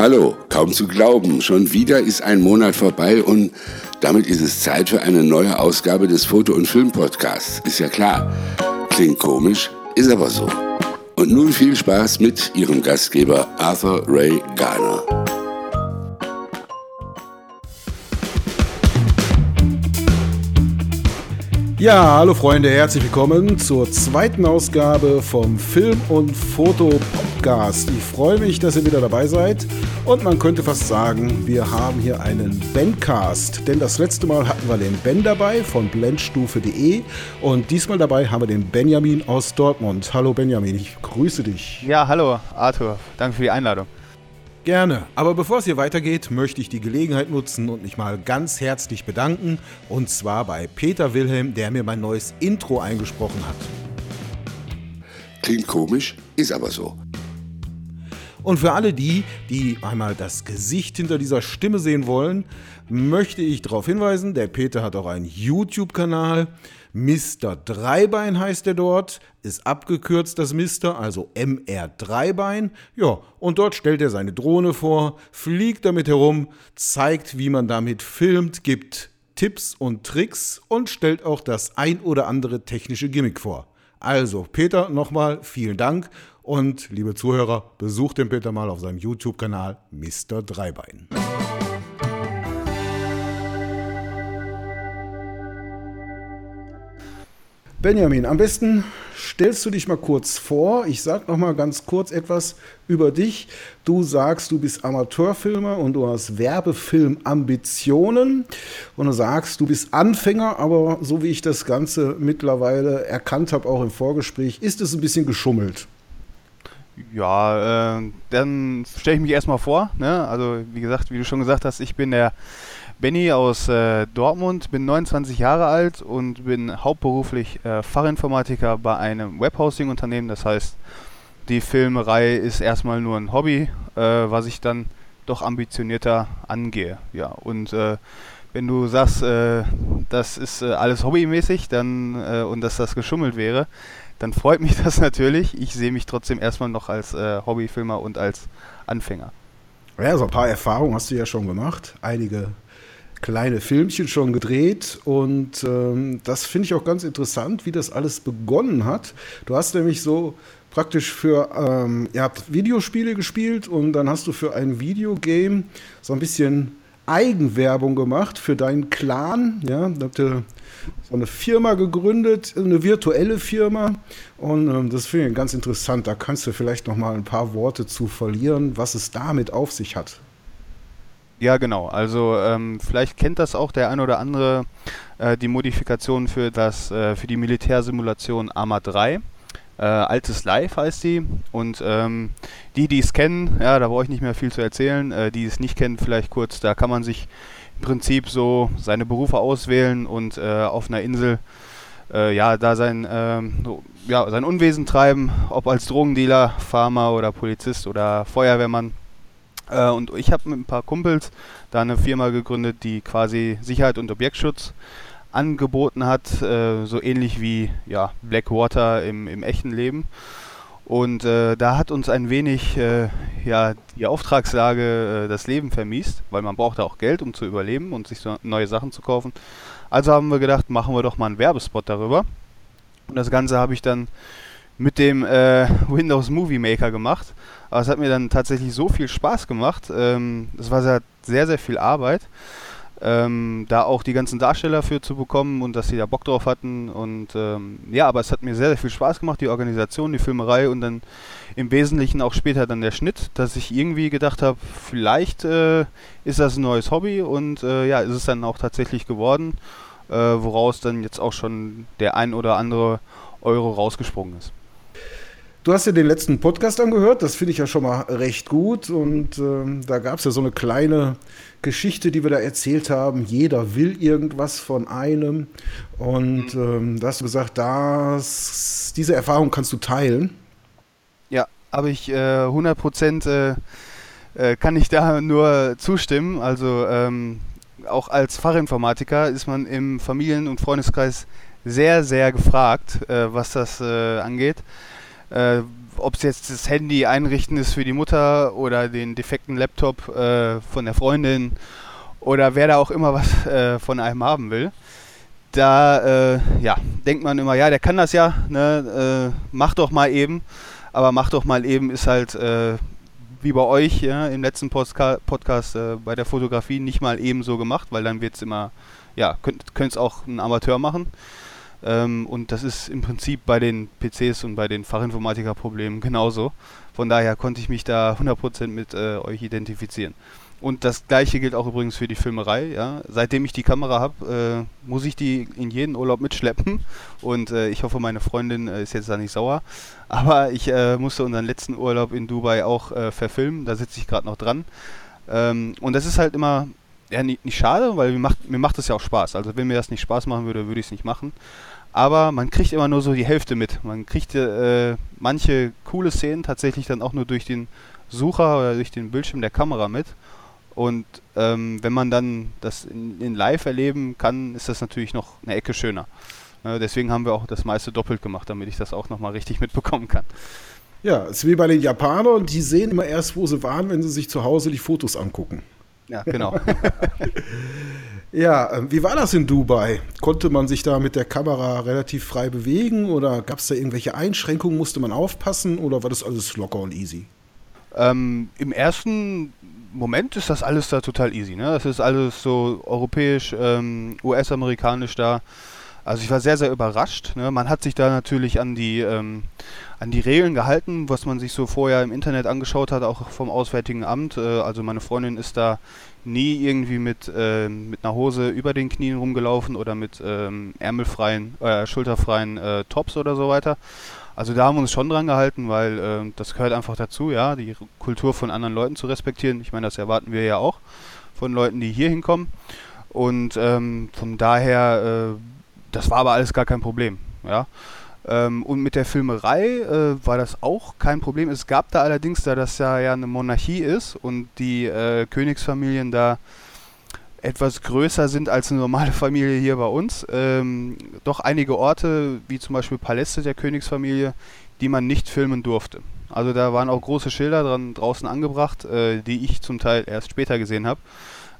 Hallo, kaum zu glauben, schon wieder ist ein Monat vorbei und damit ist es Zeit für eine neue Ausgabe des Foto- und Filmpodcasts. Ist ja klar. Klingt komisch, ist aber so. Und nun viel Spaß mit Ihrem Gastgeber Arthur Ray Garner. Ja, hallo Freunde, herzlich willkommen zur zweiten Ausgabe vom Film- und Foto-Podcast. Ich freue mich, dass ihr wieder dabei seid und man könnte fast sagen, wir haben hier einen Bandcast, denn das letzte Mal hatten wir den Ben dabei von blendstufe.de und diesmal dabei haben wir den Benjamin aus Dortmund. Hallo Benjamin, ich grüße dich. Ja, hallo Arthur, danke für die Einladung. Gerne. Aber bevor es hier weitergeht, möchte ich die Gelegenheit nutzen und mich mal ganz herzlich bedanken. Und zwar bei Peter Wilhelm, der mir mein neues Intro eingesprochen hat. Klingt komisch, ist aber so. Und für alle die, die einmal das Gesicht hinter dieser Stimme sehen wollen, möchte ich darauf hinweisen, der Peter hat auch einen YouTube-Kanal. Mr. Dreibein heißt er dort, ist abgekürzt das Mr., also MR Dreibein. Ja, und dort stellt er seine Drohne vor, fliegt damit herum, zeigt, wie man damit filmt, gibt Tipps und Tricks und stellt auch das ein oder andere technische Gimmick vor. Also, Peter, nochmal vielen Dank und liebe Zuhörer, besucht den Peter mal auf seinem YouTube-Kanal Mr. Dreibein. Benjamin, am besten stellst du dich mal kurz vor. Ich sag noch mal ganz kurz etwas über dich. Du sagst, du bist Amateurfilmer und du hast Werbefilmambitionen und du sagst, du bist Anfänger, aber so wie ich das Ganze mittlerweile erkannt habe, auch im Vorgespräch, ist es ein bisschen geschummelt. Ja, äh, dann stelle ich mich erstmal vor. Ne? Also wie gesagt, wie du schon gesagt hast, ich bin der Benny aus äh, Dortmund, bin 29 Jahre alt und bin hauptberuflich äh, Fachinformatiker bei einem Webhosting-Unternehmen. Das heißt, die Filmerei ist erstmal nur ein Hobby, äh, was ich dann doch ambitionierter angehe. Ja, und äh, wenn du sagst, äh, das ist alles hobbymäßig dann, und dass das geschummelt wäre, dann freut mich das natürlich. Ich sehe mich trotzdem erstmal noch als Hobbyfilmer und als Anfänger. Ja, so ein paar Erfahrungen hast du ja schon gemacht. Einige kleine Filmchen schon gedreht und ähm, das finde ich auch ganz interessant, wie das alles begonnen hat. Du hast nämlich so praktisch für, ähm, ihr habt Videospiele gespielt und dann hast du für ein Videogame so ein bisschen Eigenwerbung gemacht für deinen Clan. Ja, da habt ihr so eine Firma gegründet, eine virtuelle Firma. Und ähm, das finde ich ganz interessant. Da kannst du vielleicht noch mal ein paar Worte zu verlieren, was es damit auf sich hat. Ja, genau. Also ähm, vielleicht kennt das auch der ein oder andere äh, die Modifikation für das äh, für die Militärsimulation Arma 3. Äh, Altes Live heißt die. Und ähm, die, die es kennen, ja, da brauche ich nicht mehr viel zu erzählen. Äh, die es nicht kennen, vielleicht kurz, da kann man sich im Prinzip so seine Berufe auswählen und äh, auf einer Insel äh, ja, da sein, ähm, ja, sein Unwesen treiben, ob als Drogendealer, Farmer oder Polizist oder Feuerwehrmann. Äh, und ich habe mit ein paar Kumpels da eine Firma gegründet, die quasi Sicherheit und Objektschutz angeboten hat, äh, so ähnlich wie ja, Blackwater im, im echten Leben. Und äh, da hat uns ein wenig äh, ja, die Auftragslage äh, das Leben vermiest, weil man braucht auch Geld, um zu überleben und sich so neue Sachen zu kaufen. Also haben wir gedacht, machen wir doch mal einen Werbespot darüber. Und das Ganze habe ich dann mit dem äh, Windows Movie Maker gemacht. Aber es hat mir dann tatsächlich so viel Spaß gemacht. Ähm, das war sehr, sehr, sehr viel Arbeit. Ähm, da auch die ganzen Darsteller für zu bekommen und dass sie da Bock drauf hatten. Und ähm, ja, aber es hat mir sehr, sehr viel Spaß gemacht, die Organisation, die Filmerei und dann im Wesentlichen auch später dann der Schnitt, dass ich irgendwie gedacht habe, vielleicht äh, ist das ein neues Hobby und äh, ja, ist es dann auch tatsächlich geworden, äh, woraus dann jetzt auch schon der ein oder andere Euro rausgesprungen ist. Du hast ja den letzten Podcast angehört, das finde ich ja schon mal recht gut. Und ähm, da gab es ja so eine kleine Geschichte, die wir da erzählt haben. Jeder will irgendwas von einem. Und mhm. ähm, da hast du gesagt, das, diese Erfahrung kannst du teilen. Ja, habe ich äh, 100 Prozent, äh, äh, kann ich da nur zustimmen. Also ähm, auch als Fachinformatiker ist man im Familien- und Freundeskreis sehr, sehr gefragt, äh, was das äh, angeht. Äh, ob es jetzt das Handy einrichten ist für die Mutter oder den defekten Laptop äh, von der Freundin oder wer da auch immer was äh, von einem haben will. Da äh, ja, denkt man immer, ja, der kann das ja, ne, äh, mach doch mal eben. Aber mach doch mal eben ist halt äh, wie bei euch ja, im letzten Postka Podcast bei der Fotografie nicht mal eben so gemacht, weil dann wird es immer, ja, könnte es auch ein Amateur machen. Ähm, und das ist im Prinzip bei den PCs und bei den Fachinformatiker-Problemen genauso. Von daher konnte ich mich da 100% mit äh, euch identifizieren. Und das gleiche gilt auch übrigens für die Filmerei. Ja. Seitdem ich die Kamera habe, äh, muss ich die in jeden Urlaub mitschleppen. Und äh, ich hoffe, meine Freundin äh, ist jetzt da nicht sauer. Aber ich äh, musste unseren letzten Urlaub in Dubai auch äh, verfilmen. Da sitze ich gerade noch dran. Ähm, und das ist halt immer ja, nicht, nicht schade, weil mir macht, mir macht das ja auch Spaß. Also wenn mir das nicht Spaß machen würde, würde ich es nicht machen. Aber man kriegt immer nur so die Hälfte mit. Man kriegt äh, manche coole Szenen tatsächlich dann auch nur durch den Sucher oder durch den Bildschirm der Kamera mit. Und ähm, wenn man dann das in, in, live erleben kann, ist das natürlich noch eine Ecke schöner. Äh, deswegen haben wir auch das meiste doppelt gemacht, damit ich das auch nochmal richtig mitbekommen kann. Ja, es ist wie bei den Japanern, die sehen immer erst, wo sie waren, wenn sie sich zu Hause die Fotos angucken. Ja, genau. ja, ähm, wie war das in Dubai? Konnte man sich da mit der Kamera relativ frei bewegen oder gab es da irgendwelche Einschränkungen? Musste man aufpassen oder war das alles locker und easy? Ähm, Im ersten Moment ist das alles da total easy. Ne? Das ist alles so europäisch, ähm, US-amerikanisch da. Also ich war sehr, sehr überrascht. Ne? Man hat sich da natürlich an die, ähm, an die Regeln gehalten, was man sich so vorher im Internet angeschaut hat, auch vom Auswärtigen Amt. Äh, also meine Freundin ist da nie irgendwie mit, äh, mit einer Hose über den Knien rumgelaufen oder mit ähm, ärmelfreien, äh, schulterfreien äh, Tops oder so weiter. Also da haben wir uns schon dran gehalten, weil äh, das gehört einfach dazu, ja, die Kultur von anderen Leuten zu respektieren. Ich meine, das erwarten wir ja auch von Leuten, die hier hinkommen. Und ähm, von daher, äh, das war aber alles gar kein Problem, ja. Ähm, und mit der Filmerei äh, war das auch kein Problem. Es gab da allerdings, da das ja, ja eine Monarchie ist und die äh, Königsfamilien da etwas größer sind als eine normale Familie hier bei uns. Ähm, doch einige Orte, wie zum Beispiel Paläste der Königsfamilie, die man nicht filmen durfte. Also da waren auch große Schilder dran draußen angebracht, äh, die ich zum Teil erst später gesehen habe.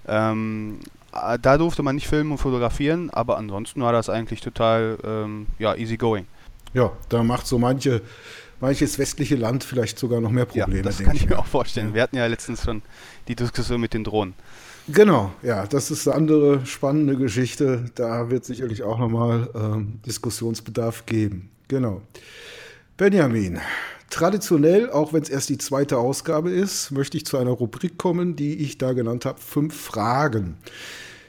Ähm, äh, da durfte man nicht filmen und fotografieren, aber ansonsten war das eigentlich total ähm, ja, easy going. Ja, da macht so manche, manches westliche Land vielleicht sogar noch mehr Probleme. Ja, das kann ich mir auch vorstellen. Wir hatten ja letztens schon die Diskussion mit den Drohnen. Genau, ja, das ist eine andere spannende Geschichte. Da wird sicherlich auch nochmal ähm, Diskussionsbedarf geben. Genau. Benjamin, traditionell, auch wenn es erst die zweite Ausgabe ist, möchte ich zu einer Rubrik kommen, die ich da genannt habe, fünf Fragen.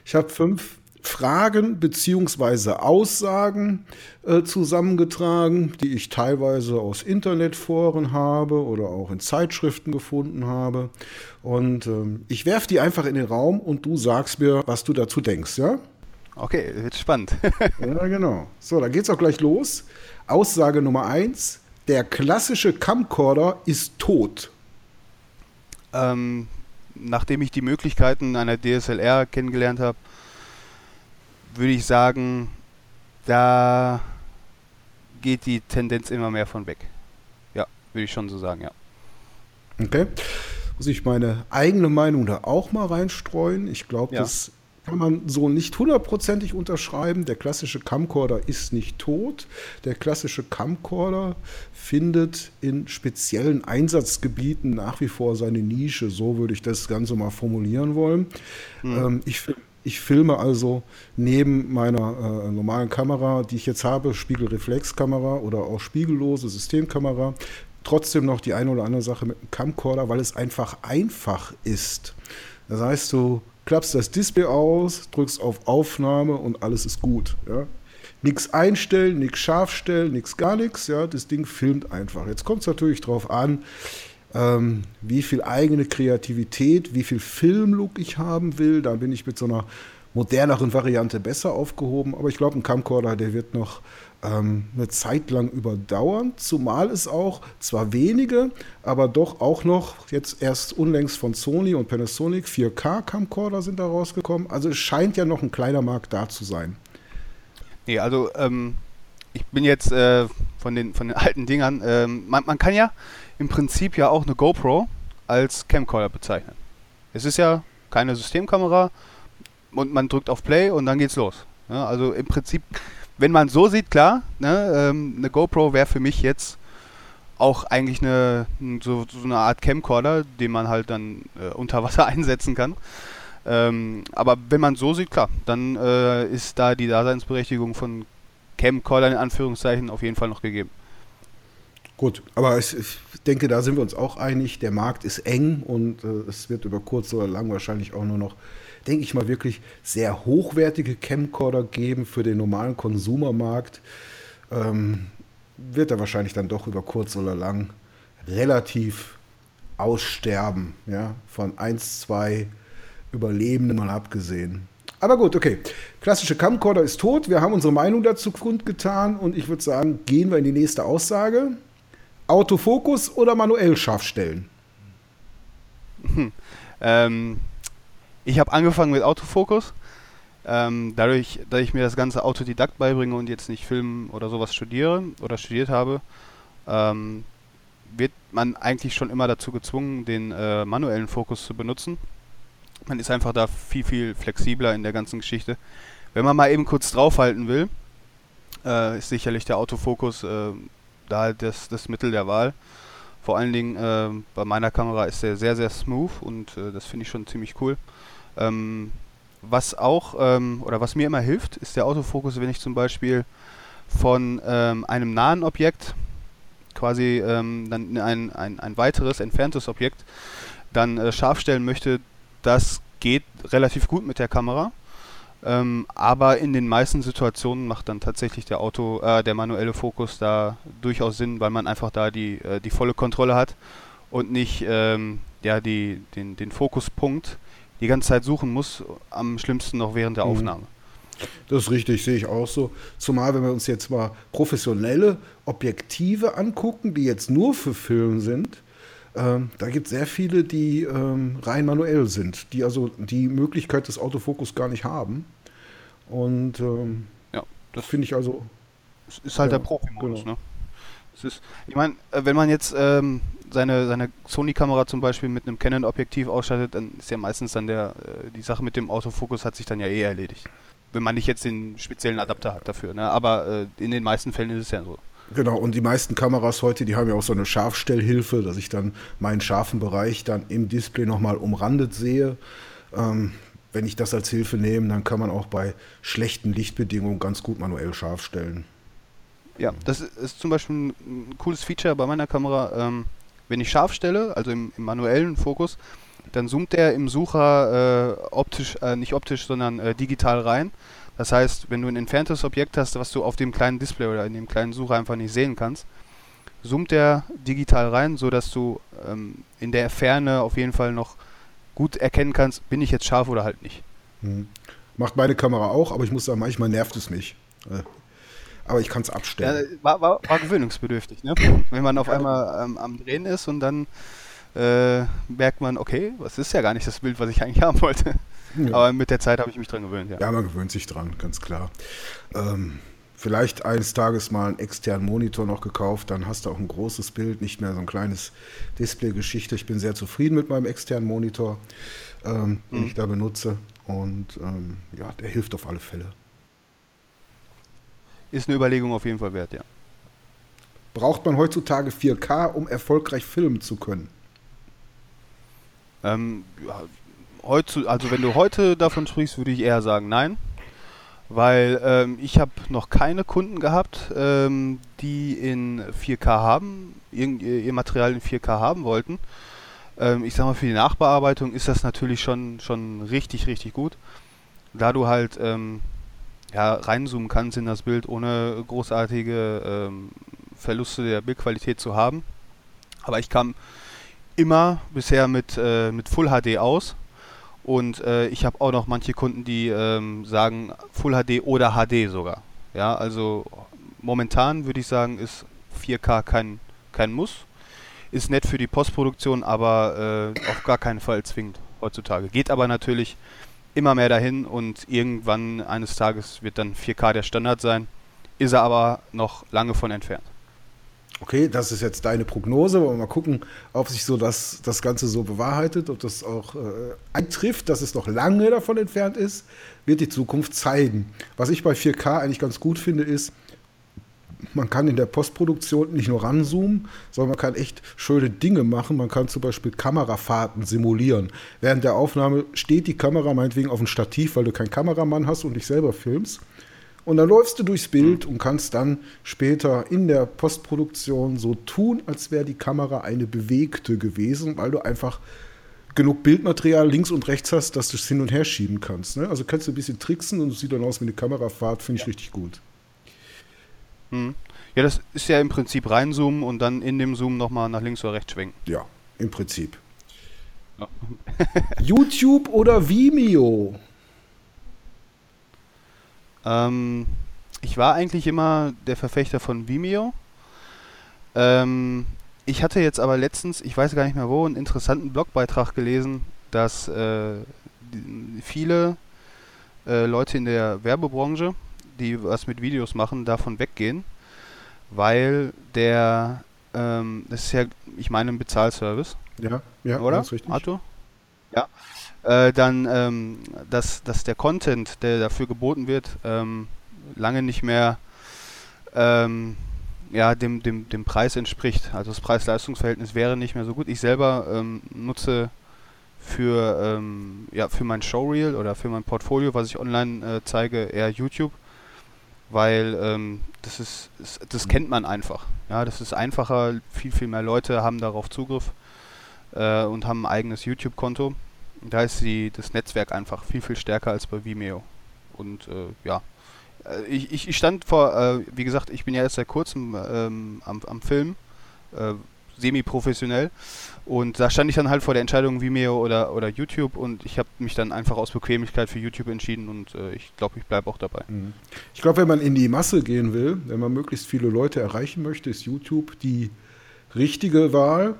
Ich habe fünf Fragen beziehungsweise Aussagen äh, zusammengetragen, die ich teilweise aus Internetforen habe oder auch in Zeitschriften gefunden habe. Und ähm, ich werfe die einfach in den Raum und du sagst mir, was du dazu denkst, ja? Okay, wird spannend. ja, genau. So, dann geht's auch gleich los. Aussage Nummer eins: Der klassische Camcorder ist tot. Ähm, nachdem ich die Möglichkeiten einer DSLR kennengelernt habe, würde ich sagen, da geht die Tendenz immer mehr von weg. Ja, würde ich schon so sagen, ja. Okay. Muss ich meine eigene Meinung da auch mal reinstreuen? Ich glaube, ja. das kann man so nicht hundertprozentig unterschreiben. Der klassische Camcorder ist nicht tot. Der klassische Camcorder findet in speziellen Einsatzgebieten nach wie vor seine Nische. So würde ich das Ganze mal formulieren wollen. Mhm. Ich ich filme also neben meiner äh, normalen Kamera, die ich jetzt habe, Spiegelreflexkamera oder auch spiegellose Systemkamera, trotzdem noch die eine oder andere Sache mit einem Camcorder, weil es einfach einfach ist. Das heißt, du klappst das Display aus, drückst auf Aufnahme und alles ist gut. Ja? Nichts einstellen, nichts scharf stellen, nichts gar nichts. Ja? Das Ding filmt einfach. Jetzt kommt es natürlich darauf an, ähm, wie viel eigene Kreativität, wie viel Filmlook ich haben will. Da bin ich mit so einer moderneren Variante besser aufgehoben. Aber ich glaube, ein Camcorder, der wird noch ähm, eine Zeit lang überdauern. Zumal es auch zwar wenige, aber doch auch noch jetzt erst unlängst von Sony und Panasonic 4K Camcorder sind da rausgekommen. Also es scheint ja noch ein kleiner Markt da zu sein. Nee, also ähm, ich bin jetzt äh, von den, von den alten Dingern. Ähm, man, man kann ja im Prinzip ja auch eine GoPro als Camcorder bezeichnen. Es ist ja keine Systemkamera und man drückt auf Play und dann geht's los. Ja, also im Prinzip, wenn man so sieht, klar, ne, ähm, eine GoPro wäre für mich jetzt auch eigentlich eine, so, so, eine Art Camcorder, den man halt dann äh, unter Wasser einsetzen kann. Ähm, aber wenn man so sieht, klar, dann äh, ist da die Daseinsberechtigung von Camcorder in Anführungszeichen auf jeden Fall noch gegeben. Gut, aber ich, ich, denke, da sind wir uns auch einig. Der Markt ist eng und äh, es wird über kurz oder lang wahrscheinlich auch nur noch, denke ich mal, wirklich sehr hochwertige Camcorder geben für den normalen Konsumermarkt. Ähm, wird er wahrscheinlich dann doch über kurz oder lang relativ aussterben. Ja? Von 1, 2 Überlebenden mal abgesehen. Aber gut, okay. Klassische Camcorder ist tot. Wir haben unsere Meinung dazu kundgetan und ich würde sagen, gehen wir in die nächste Aussage. Autofokus oder manuell scharf stellen? Hm. Ähm, ich habe angefangen mit Autofokus. Ähm, dadurch, dass ich mir das ganze Autodidakt beibringe und jetzt nicht Film oder sowas studiere oder studiert habe, ähm, wird man eigentlich schon immer dazu gezwungen, den äh, manuellen Fokus zu benutzen. Man ist einfach da viel, viel flexibler in der ganzen Geschichte. Wenn man mal eben kurz draufhalten will, äh, ist sicherlich der Autofokus äh, da das, das Mittel der Wahl. Vor allen Dingen äh, bei meiner Kamera ist der sehr, sehr smooth und äh, das finde ich schon ziemlich cool. Ähm, was auch, ähm, oder was mir immer hilft, ist der Autofokus, wenn ich zum Beispiel von ähm, einem nahen Objekt quasi ähm, dann ein, ein, ein weiteres, entferntes Objekt dann äh, scharf stellen möchte, das geht relativ gut mit der Kamera. Ähm, aber in den meisten Situationen macht dann tatsächlich der Auto, äh, der manuelle Fokus da durchaus Sinn, weil man einfach da die, äh, die volle Kontrolle hat und nicht ähm, ja, die, den, den Fokuspunkt die ganze Zeit suchen muss, am schlimmsten noch während der mhm. Aufnahme. Das ist richtig, sehe ich auch so. Zumal, wenn wir uns jetzt mal professionelle Objektive angucken, die jetzt nur für Film sind, ähm, da gibt es sehr viele, die ähm, rein manuell sind, die also die Möglichkeit des Autofokus gar nicht haben. Und ähm, ja, das finde ich also. Es ist halt ja, der Profi-Modus, genau. ne? Es ist, ich meine, äh, wenn man jetzt ähm, seine, seine Sony-Kamera zum Beispiel mit einem Canon-Objektiv ausstattet, dann ist ja meistens dann der, äh, die Sache mit dem Autofokus hat sich dann ja eh erledigt. Wenn man nicht jetzt den speziellen Adapter hat dafür. Ne? Aber äh, in den meisten Fällen ist es ja so. Genau, und die meisten Kameras heute, die haben ja auch so eine Scharfstellhilfe, dass ich dann meinen scharfen Bereich dann im Display nochmal umrandet sehe. Ähm, wenn ich das als Hilfe nehme, dann kann man auch bei schlechten Lichtbedingungen ganz gut manuell scharf stellen. Ja, das ist zum Beispiel ein cooles Feature bei meiner Kamera. Ähm, wenn ich scharf stelle, also im, im manuellen Fokus, dann zoomt er im Sucher äh, optisch, äh, nicht optisch, sondern äh, digital rein. Das heißt, wenn du ein entferntes Objekt hast, was du auf dem kleinen Display oder in dem kleinen Sucher einfach nicht sehen kannst, zoomt er digital rein, sodass du ähm, in der Ferne auf jeden Fall noch gut erkennen kannst, bin ich jetzt scharf oder halt nicht. Hm. Macht meine Kamera auch, aber ich muss sagen, manchmal nervt es mich. Aber ich kann es abstellen. Ja, war, war, war, gewöhnungsbedürftig, ne? Wenn man auf einmal ähm, am Drehen ist und dann äh, merkt man, okay, das ist ja gar nicht das Bild, was ich eigentlich haben wollte. Ja. Aber mit der Zeit habe ich mich dran gewöhnt, ja. Ja, man gewöhnt sich dran, ganz klar. Ähm, vielleicht eines Tages mal einen externen Monitor noch gekauft, dann hast du auch ein großes Bild, nicht mehr so ein kleines Display-Geschichte. Ich bin sehr zufrieden mit meinem externen Monitor, ähm, den mhm. ich da benutze. Und ähm, ja, der hilft auf alle Fälle. Ist eine Überlegung auf jeden Fall wert, ja. Braucht man heutzutage 4K, um erfolgreich filmen zu können? Ähm, ja, heutzu, also wenn du heute davon sprichst, würde ich eher sagen nein. Weil ähm, ich habe noch keine Kunden gehabt, ähm, die in 4K haben, ihr, Material in 4K haben wollten. Ähm, ich sag mal, für die Nachbearbeitung ist das natürlich schon, schon richtig, richtig gut. Da du halt ähm, ja, reinzoomen kannst in das Bild, ohne großartige ähm, Verluste der Bildqualität zu haben. Aber ich kam immer bisher mit, äh, mit Full HD aus. Und äh, ich habe auch noch manche Kunden, die ähm, sagen Full HD oder HD sogar. Ja, also momentan würde ich sagen, ist 4K kein, kein Muss. Ist nett für die Postproduktion, aber äh, auf gar keinen Fall zwingend heutzutage. Geht aber natürlich immer mehr dahin und irgendwann eines Tages wird dann 4K der Standard sein. Ist er aber noch lange von entfernt. Okay, das ist jetzt deine Prognose, aber mal gucken, ob sich so das, das Ganze so bewahrheitet, ob das auch äh, eintrifft, dass es noch lange davon entfernt ist, wird die Zukunft zeigen. Was ich bei 4K eigentlich ganz gut finde, ist, man kann in der Postproduktion nicht nur ranzoomen, sondern man kann echt schöne Dinge machen. Man kann zum Beispiel Kamerafahrten simulieren. Während der Aufnahme steht die Kamera meinetwegen auf dem Stativ, weil du keinen Kameramann hast und dich selber filmst. Und dann läufst du durchs Bild und kannst dann später in der Postproduktion so tun, als wäre die Kamera eine bewegte gewesen, weil du einfach genug Bildmaterial links und rechts hast, dass du es hin und her schieben kannst. Ne? Also kannst du ein bisschen tricksen und es sieht dann aus wie eine Kamerafahrt, finde ich ja. richtig gut. Hm. Ja, das ist ja im Prinzip reinzoomen und dann in dem Zoom nochmal nach links oder rechts schwenken. Ja, im Prinzip. Ja. YouTube oder Vimeo? Ähm, ich war eigentlich immer der Verfechter von Vimeo. Ähm, ich hatte jetzt aber letztens, ich weiß gar nicht mehr wo, einen interessanten Blogbeitrag gelesen, dass äh, viele äh, Leute in der Werbebranche, die was mit Videos machen, davon weggehen, weil der, ähm, das ist ja, ich meine, ein Bezahlservice. Ja, ja, oder? Richtig. Arthur? Ja. Äh, dann, ähm, dass, dass der Content, der dafür geboten wird, ähm, lange nicht mehr ähm, ja, dem, dem, dem Preis entspricht. Also das Preis-Leistungs-Verhältnis wäre nicht mehr so gut. Ich selber ähm, nutze für, ähm, ja, für mein Showreel oder für mein Portfolio, was ich online äh, zeige, eher YouTube, weil ähm, das ist, das, kennt man einfach. Ja, das ist einfacher, viel, viel mehr Leute haben darauf Zugriff äh, und haben ein eigenes YouTube-Konto. Da ist die, das Netzwerk einfach viel, viel stärker als bei Vimeo. Und äh, ja, äh, ich, ich stand vor, äh, wie gesagt, ich bin ja erst seit kurzem ähm, am, am Film, äh, semi-professionell. Und da stand ich dann halt vor der Entscheidung Vimeo oder, oder YouTube und ich habe mich dann einfach aus Bequemlichkeit für YouTube entschieden und äh, ich glaube, ich bleibe auch dabei. Mhm. Ich glaube, wenn man in die Masse gehen will, wenn man möglichst viele Leute erreichen möchte, ist YouTube die richtige Wahl.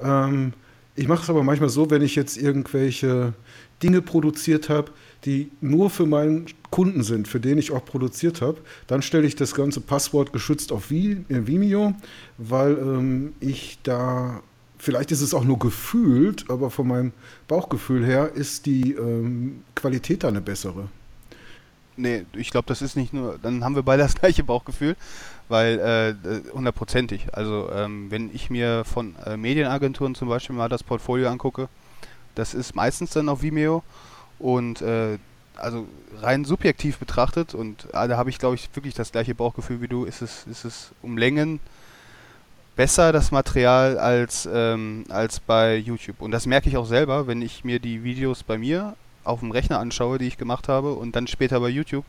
Ähm, ich mache es aber manchmal so, wenn ich jetzt irgendwelche Dinge produziert habe, die nur für meinen Kunden sind, für den ich auch produziert habe, dann stelle ich das ganze Passwort geschützt auf äh, Vimeo, weil ähm, ich da, vielleicht ist es auch nur gefühlt, aber von meinem Bauchgefühl her ist die ähm, Qualität da eine bessere. Nee, ich glaube, das ist nicht nur, dann haben wir beide das gleiche Bauchgefühl, weil äh, hundertprozentig. also ähm, wenn ich mir von äh, Medienagenturen zum Beispiel mal das Portfolio angucke, das ist meistens dann auf Vimeo und äh, also rein subjektiv betrachtet und äh, da habe ich glaube ich wirklich das gleiche Bauchgefühl wie du, ist es, ist es um Längen besser das Material als, ähm, als bei YouTube. Und das merke ich auch selber, wenn ich mir die Videos bei mir auf dem Rechner anschaue, die ich gemacht habe und dann später bei YouTube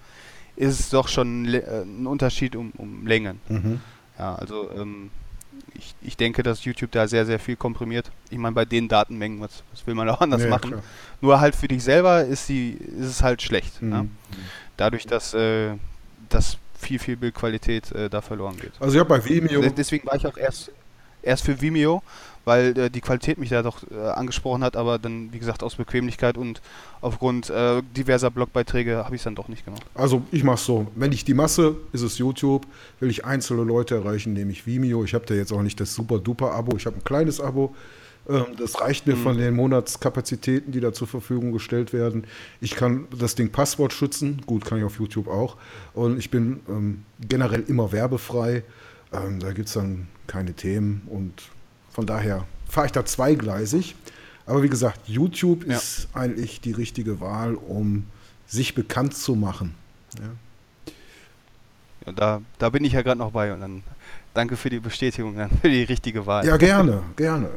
ist es doch schon äh, ein Unterschied um, um Längen. Mhm. Ja, also ähm, ich, ich denke, dass YouTube da sehr, sehr viel komprimiert. Ich meine, bei den Datenmengen, was, was will man auch anders ja, machen? Klar. Nur halt für dich selber ist, die, ist es halt schlecht. Mhm. Ne? Dadurch, dass, äh, dass viel, viel Bildqualität äh, da verloren geht. Also ja, bei Vimeo. Deswegen war ich auch erst, erst für Vimeo, weil äh, die Qualität mich da doch äh, angesprochen hat, aber dann, wie gesagt, aus Bequemlichkeit und aufgrund äh, diverser Blogbeiträge habe ich es dann doch nicht gemacht. Also ich mache es so, wenn ich die Masse, ist es YouTube, will ich einzelne Leute erreichen, nehme ich Vimeo. Ich habe da jetzt auch nicht das super duper Abo, ich habe ein kleines Abo. Ähm, das reicht mir mhm. von den Monatskapazitäten, die da zur Verfügung gestellt werden. Ich kann das Ding Passwort schützen, gut, kann ich auf YouTube auch. Und ich bin ähm, generell immer werbefrei. Ähm, da gibt es dann keine Themen und von daher fahre ich da zweigleisig. Aber wie gesagt, YouTube ja. ist eigentlich die richtige Wahl, um sich bekannt zu machen. Ja, ja da, da bin ich ja gerade noch bei und dann danke für die Bestätigung, dann für die richtige Wahl. Ja, gerne, gerne.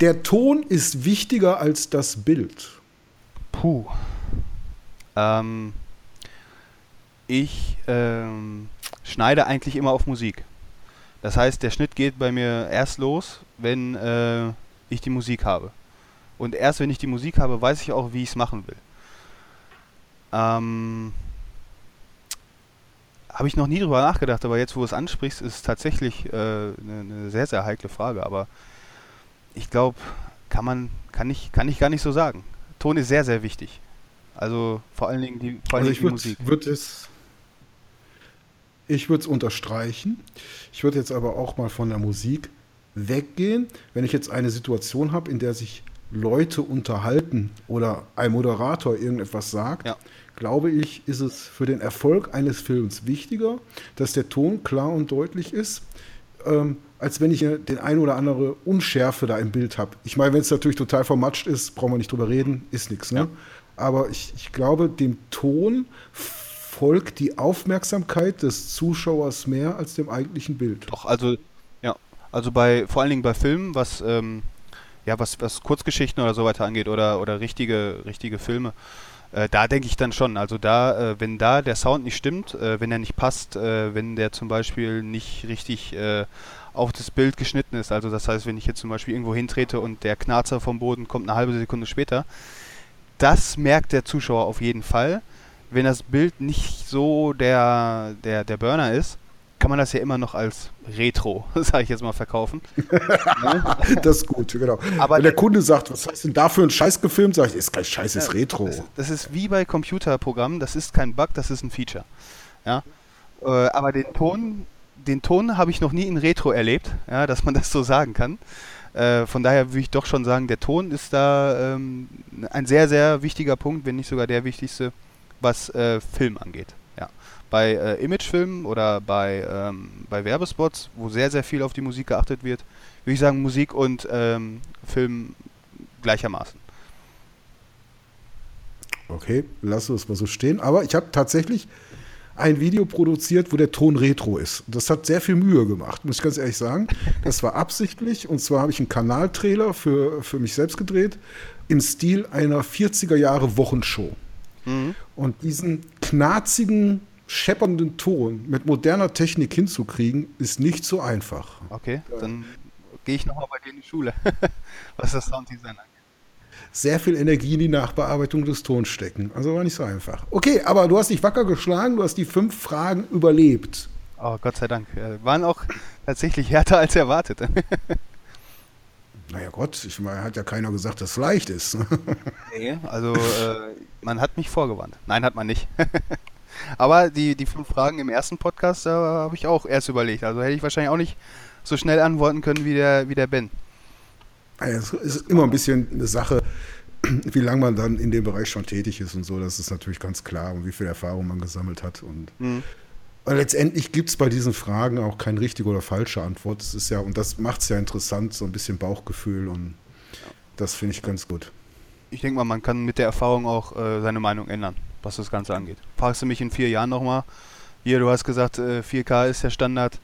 Der Ton ist wichtiger als das Bild. Puh. Ähm, ich ähm, schneide eigentlich immer auf Musik. Das heißt, der Schnitt geht bei mir erst los, wenn äh, ich die Musik habe. Und erst wenn ich die Musik habe, weiß ich auch, wie ich es machen will. Ähm, habe ich noch nie drüber nachgedacht, aber jetzt, wo du es ansprichst, ist es tatsächlich eine äh, ne sehr, sehr heikle Frage. Aber ich glaube, kann man, kann ich, kann ich gar nicht so sagen. Ton ist sehr, sehr wichtig. Also vor allen Dingen die, vor allen also Dingen die würd, Musik. Würde es Ich würde es unterstreichen. Ich würde jetzt aber auch mal von der Musik weggehen. Wenn ich jetzt eine Situation habe, in der sich Leute unterhalten oder ein Moderator irgendetwas sagt, ja. glaube ich, ist es für den Erfolg eines Films wichtiger, dass der Ton klar und deutlich ist, ähm, als wenn ich den ein oder andere Unschärfe da im Bild habe. Ich meine, wenn es natürlich total vermatscht ist, brauchen wir nicht drüber reden, ist nichts. Ne? Ja. Aber ich, ich glaube, dem Ton folgt die Aufmerksamkeit des Zuschauers mehr als dem eigentlichen Bild. Doch, also ja, also bei vor allen Dingen bei Filmen, was ähm, ja was, was Kurzgeschichten oder so weiter angeht oder oder richtige richtige Filme, äh, da denke ich dann schon. Also da, äh, wenn da der Sound nicht stimmt, äh, wenn er nicht passt, äh, wenn der zum Beispiel nicht richtig äh, auf das Bild geschnitten ist. Also das heißt, wenn ich jetzt zum Beispiel irgendwo hintrete und der Knarzer vom Boden kommt eine halbe Sekunde später, das merkt der Zuschauer auf jeden Fall. Wenn das Bild nicht so der, der, der Burner ist, kann man das ja immer noch als Retro, sage ich jetzt mal, verkaufen. das ist gut, genau. Aber Wenn der Kunde sagt, was hast du denn da für einen Scheiß gefilmt, sage ich, ist kein Scheiß, ist ja, Retro. Das, das, ist wie bei Computerprogrammen, das ist kein Bug, das ist ein Feature. Ja? Äh, aber den Ton, den Ton habe ich noch nie in Retro erlebt, ja, dass man das so sagen kann. Äh, von daher würde ich doch schon sagen, der Ton ist da ähm, ein sehr, sehr wichtiger Punkt, wenn nicht sogar der wichtigste, was äh, Film angeht. Ja. Bei äh, Imagefilmen oder bei, ähm, bei Werbespots, wo sehr, sehr viel auf die Musik geachtet wird, würde ich sagen, Musik und ähm, Film gleichermaßen. Okay, lass uns mal so stehen. Aber ich habe tatsächlich ein Video produziert, wo der Ton retro ist. Das hat sehr viel Mühe gemacht, muss ich ganz ehrlich sagen. Das war absichtlich. Und zwar habe ich einen Kanaltrailer für, für mich selbst gedreht, im Stil einer 40er Jahre Wochenshow. Mhm. Und diesen knarzigen, scheppernden Ton mit moderner Technik hinzukriegen, ist nicht so einfach. Okay, dann gehe ich nochmal bei dir in die Schule, was das Sounddesign angeht sehr viel Energie in die Nachbearbeitung des Tons stecken. Also war nicht so einfach. Okay, aber du hast dich wacker geschlagen, du hast die fünf Fragen überlebt. Oh, Gott sei Dank. Waren auch tatsächlich härter als erwartet. naja Gott, ich meine, hat ja keiner gesagt, dass es leicht ist. nee, also äh, man hat mich vorgewarnt. Nein, hat man nicht. Aber die, die fünf Fragen im ersten Podcast, da habe ich auch erst überlegt. Also hätte ich wahrscheinlich auch nicht so schnell antworten können wie der, wie der Ben. Es ist immer ein bisschen eine Sache, wie lange man dann in dem Bereich schon tätig ist und so. Das ist natürlich ganz klar und wie viel Erfahrung man gesammelt hat. Und mhm. Letztendlich gibt es bei diesen Fragen auch keine richtige oder falsche Antwort. Das ist ja, und das macht es ja interessant, so ein bisschen Bauchgefühl und das finde ich ganz gut. Ich denke mal, man kann mit der Erfahrung auch äh, seine Meinung ändern, was das Ganze angeht. Fragst du mich in vier Jahren nochmal, hier, du hast gesagt, äh, 4K ist der Standard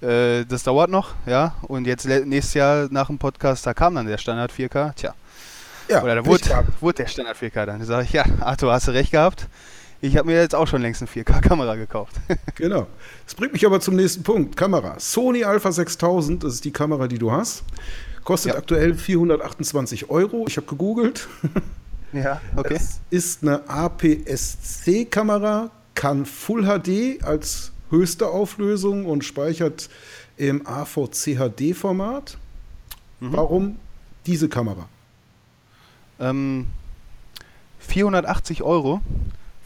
äh, das dauert noch, ja. Und jetzt nächstes Jahr nach dem Podcast, da kam dann der Standard 4K. Tja. Ja, Oder da wurde, wurde der Standard 4K dann. Da sage ich, ja, Arthur, hast du recht gehabt. Ich habe mir jetzt auch schon längst eine 4K-Kamera gekauft. genau. Das bringt mich aber zum nächsten Punkt. Kamera. Sony Alpha 6000, das ist die Kamera, die du hast. Kostet ja. aktuell 428 Euro. Ich habe gegoogelt. Ja, okay. Es ist eine APS-C-Kamera, kann Full HD als höchste Auflösung und speichert im AVCHD-Format. Mhm. Warum diese Kamera? Ähm, 480 Euro.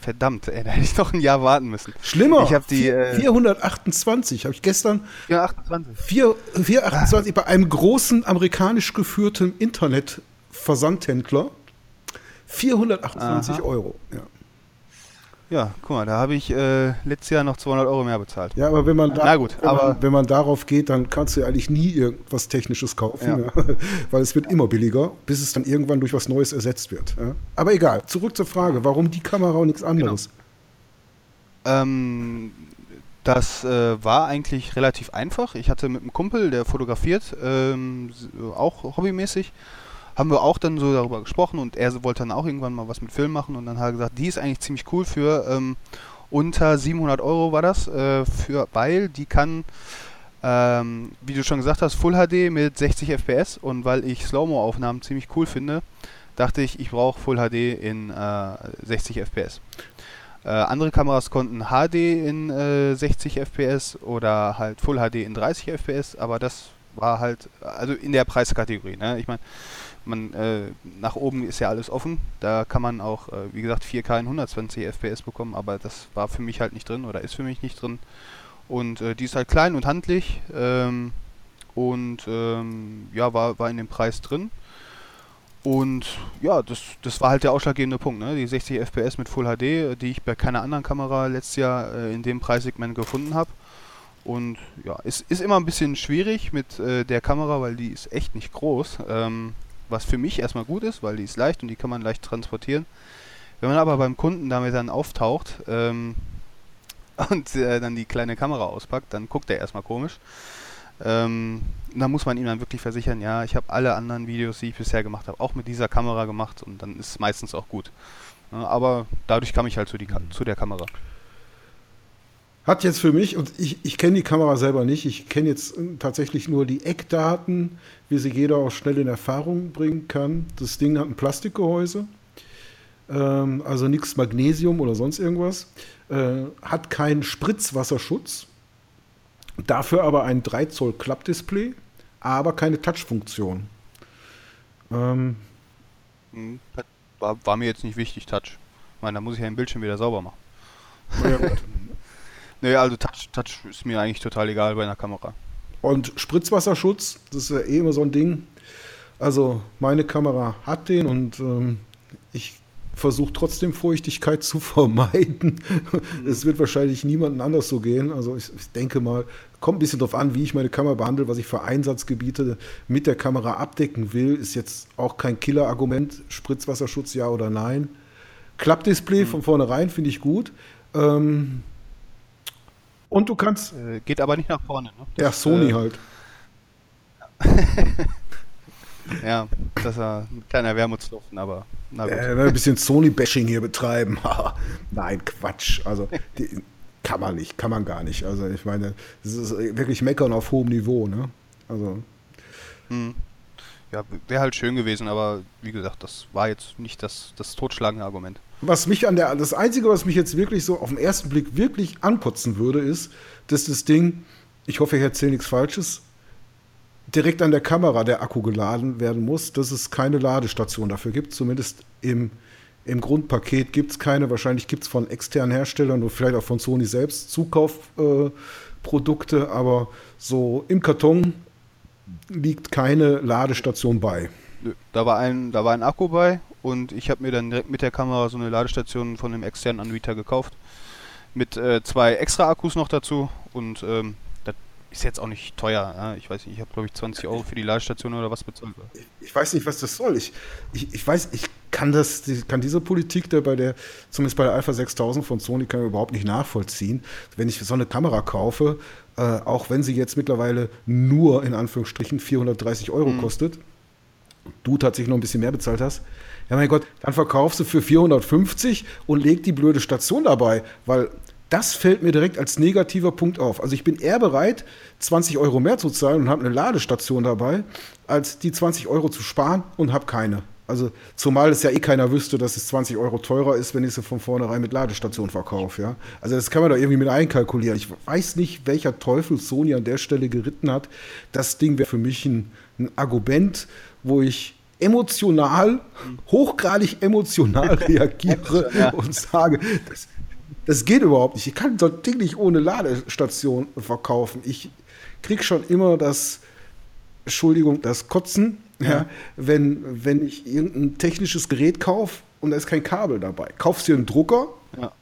Verdammt, ey, da hätte ich noch ein Jahr warten müssen. Schlimmer. Ich habe die 428 äh, habe ich gestern 428 4, 428 ah. bei einem großen amerikanisch geführten Internetversandhändler 428 Aha. Euro. Ja. Ja, guck mal, da habe ich äh, letztes Jahr noch 200 Euro mehr bezahlt. Ja, aber wenn man, da, gut, wenn, aber man, wenn man darauf geht, dann kannst du ja eigentlich nie irgendwas Technisches kaufen, ja. Ja, weil es wird immer billiger, bis es dann irgendwann durch was Neues ersetzt wird. Ja. Aber egal, zurück zur Frage, warum die Kamera und nichts anderes? Genau. Ähm, das äh, war eigentlich relativ einfach. Ich hatte mit einem Kumpel, der fotografiert, ähm, auch hobbymäßig, haben wir auch dann so darüber gesprochen und er wollte dann auch irgendwann mal was mit Film machen und dann hat er gesagt, die ist eigentlich ziemlich cool für ähm, unter 700 Euro war das, äh, für, weil die kann, ähm, wie du schon gesagt hast, Full HD mit 60 FPS und weil ich Slow-Mo-Aufnahmen ziemlich cool finde, dachte ich, ich brauche Full HD in äh, 60 FPS. Äh, andere Kameras konnten HD in äh, 60 FPS oder halt Full HD in 30 FPS, aber das war halt, also in der Preiskategorie. Ne? Ich meine, man äh, nach oben ist ja alles offen. Da kann man auch, äh, wie gesagt, 4K in 120 FPS bekommen, aber das war für mich halt nicht drin oder ist für mich nicht drin. Und äh, die ist halt klein und handlich. Ähm, und ähm, ja, war, war in dem Preis drin. Und ja, das, das war halt der ausschlaggebende Punkt, ne? Die 60 FPS mit Full HD, die ich bei keiner anderen Kamera letztes Jahr äh, in dem Preissegment gefunden habe. Und ja, es ist immer ein bisschen schwierig mit äh, der Kamera, weil die ist echt nicht groß. Ähm, was für mich erstmal gut ist, weil die ist leicht und die kann man leicht transportieren. Wenn man aber beim Kunden damit dann auftaucht ähm, und äh, dann die kleine Kamera auspackt, dann guckt er erstmal komisch. Ähm, da muss man ihm dann wirklich versichern, ja, ich habe alle anderen Videos, die ich bisher gemacht habe, auch mit dieser Kamera gemacht und dann ist es meistens auch gut. Ja, aber dadurch kam ich halt zu, die, mhm. zu der Kamera. Hat jetzt für mich, und ich, ich kenne die Kamera selber nicht, ich kenne jetzt äh, tatsächlich nur die Eckdaten, wie sie jeder auch schnell in Erfahrung bringen kann. Das Ding hat ein Plastikgehäuse, ähm, also nichts Magnesium oder sonst irgendwas, äh, hat keinen Spritzwasserschutz, Dafür aber ein 3 Zoll Klappdisplay, aber keine Touch-Funktion. Ähm, hm, war, war, mir jetzt nicht wichtig, Touch. Ich meine, da muss ich ja den Bildschirm wieder sauber machen. Ja, gut. nee, also Touch, Touch ist mir eigentlich total egal bei einer Kamera. Und Spritzwasserschutz, das ist ja eh immer so ein Ding. Also meine Kamera hat den und ähm, ich versucht trotzdem Feuchtigkeit zu vermeiden. Es wird wahrscheinlich niemandem anders so gehen. Also ich, ich, denke mal, kommt ein bisschen darauf an, wie ich meine Kamera behandle, was ich für Einsatzgebiete mit der Kamera abdecken will. Ist jetzt auch kein Killer-Argument, Spritzwasserschutz ja oder nein. Klappdisplay mhm. von vornherein finde ich gut. Ähm, und du kannst. Äh, geht aber nicht nach vorne. Ne? Das, ja, Sony äh, halt. Ja, das war ein kleiner Wermutsluften, aber na gut. Äh, ein bisschen Sony-Bashing hier betreiben. Nein, Quatsch. Also die, kann man nicht, kann man gar nicht. Also ich meine, das ist wirklich Meckern auf hohem Niveau, ne? Also. Hm. Ja, wäre halt schön gewesen, aber wie gesagt, das war jetzt nicht das, das totschlagende Argument. Was mich an der, das Einzige, was mich jetzt wirklich so auf den ersten Blick wirklich ankotzen würde, ist, dass das Ding, ich hoffe, ich erzähle nichts Falsches, direkt an der Kamera der Akku geladen werden muss, dass es keine Ladestation dafür gibt. Zumindest im, im Grundpaket gibt es keine. Wahrscheinlich gibt es von externen Herstellern und vielleicht auch von Sony selbst Zukaufprodukte, äh, aber so im Karton liegt keine Ladestation bei. Da war ein, da war ein Akku bei und ich habe mir dann direkt mit der Kamera so eine Ladestation von einem externen Anbieter gekauft. Mit äh, zwei extra Akkus noch dazu und ähm, ist jetzt auch nicht teuer. Ja? Ich weiß nicht, ich habe glaube ich 20 Euro für die Ladestation oder was bezahlt. Ich, ich weiß nicht, was das soll. Ich, ich, ich weiß, ich kann das, kann diese Politik da bei der, zumindest bei der Alpha 6000 von Sony, kann ich überhaupt nicht nachvollziehen. Wenn ich so eine Kamera kaufe, äh, auch wenn sie jetzt mittlerweile nur in Anführungsstrichen 430 Euro mhm. kostet, du tatsächlich noch ein bisschen mehr bezahlt hast, ja mein Gott, dann verkaufst du für 450 und leg die blöde Station dabei, weil das fällt mir direkt als negativer Punkt auf. Also ich bin eher bereit, 20 Euro mehr zu zahlen und habe eine Ladestation dabei, als die 20 Euro zu sparen und habe keine. Also zumal es ja eh keiner wüsste, dass es 20 Euro teurer ist, wenn ich sie von vornherein mit Ladestation verkaufe. Ja? Also das kann man da irgendwie mit einkalkulieren. Ich weiß nicht, welcher Teufel Sony an der Stelle geritten hat. Das Ding wäre für mich ein, ein Argument, wo ich emotional, hochgradig emotional reagiere ja. und sage, das, das geht überhaupt nicht. Ich kann so ein Ding nicht ohne Ladestation verkaufen. Ich krieg schon immer das, Entschuldigung, das Kotzen, ja. ja wenn, wenn ich irgendein technisches Gerät kaufe und da ist kein Kabel dabei. Kaufst du einen Drucker,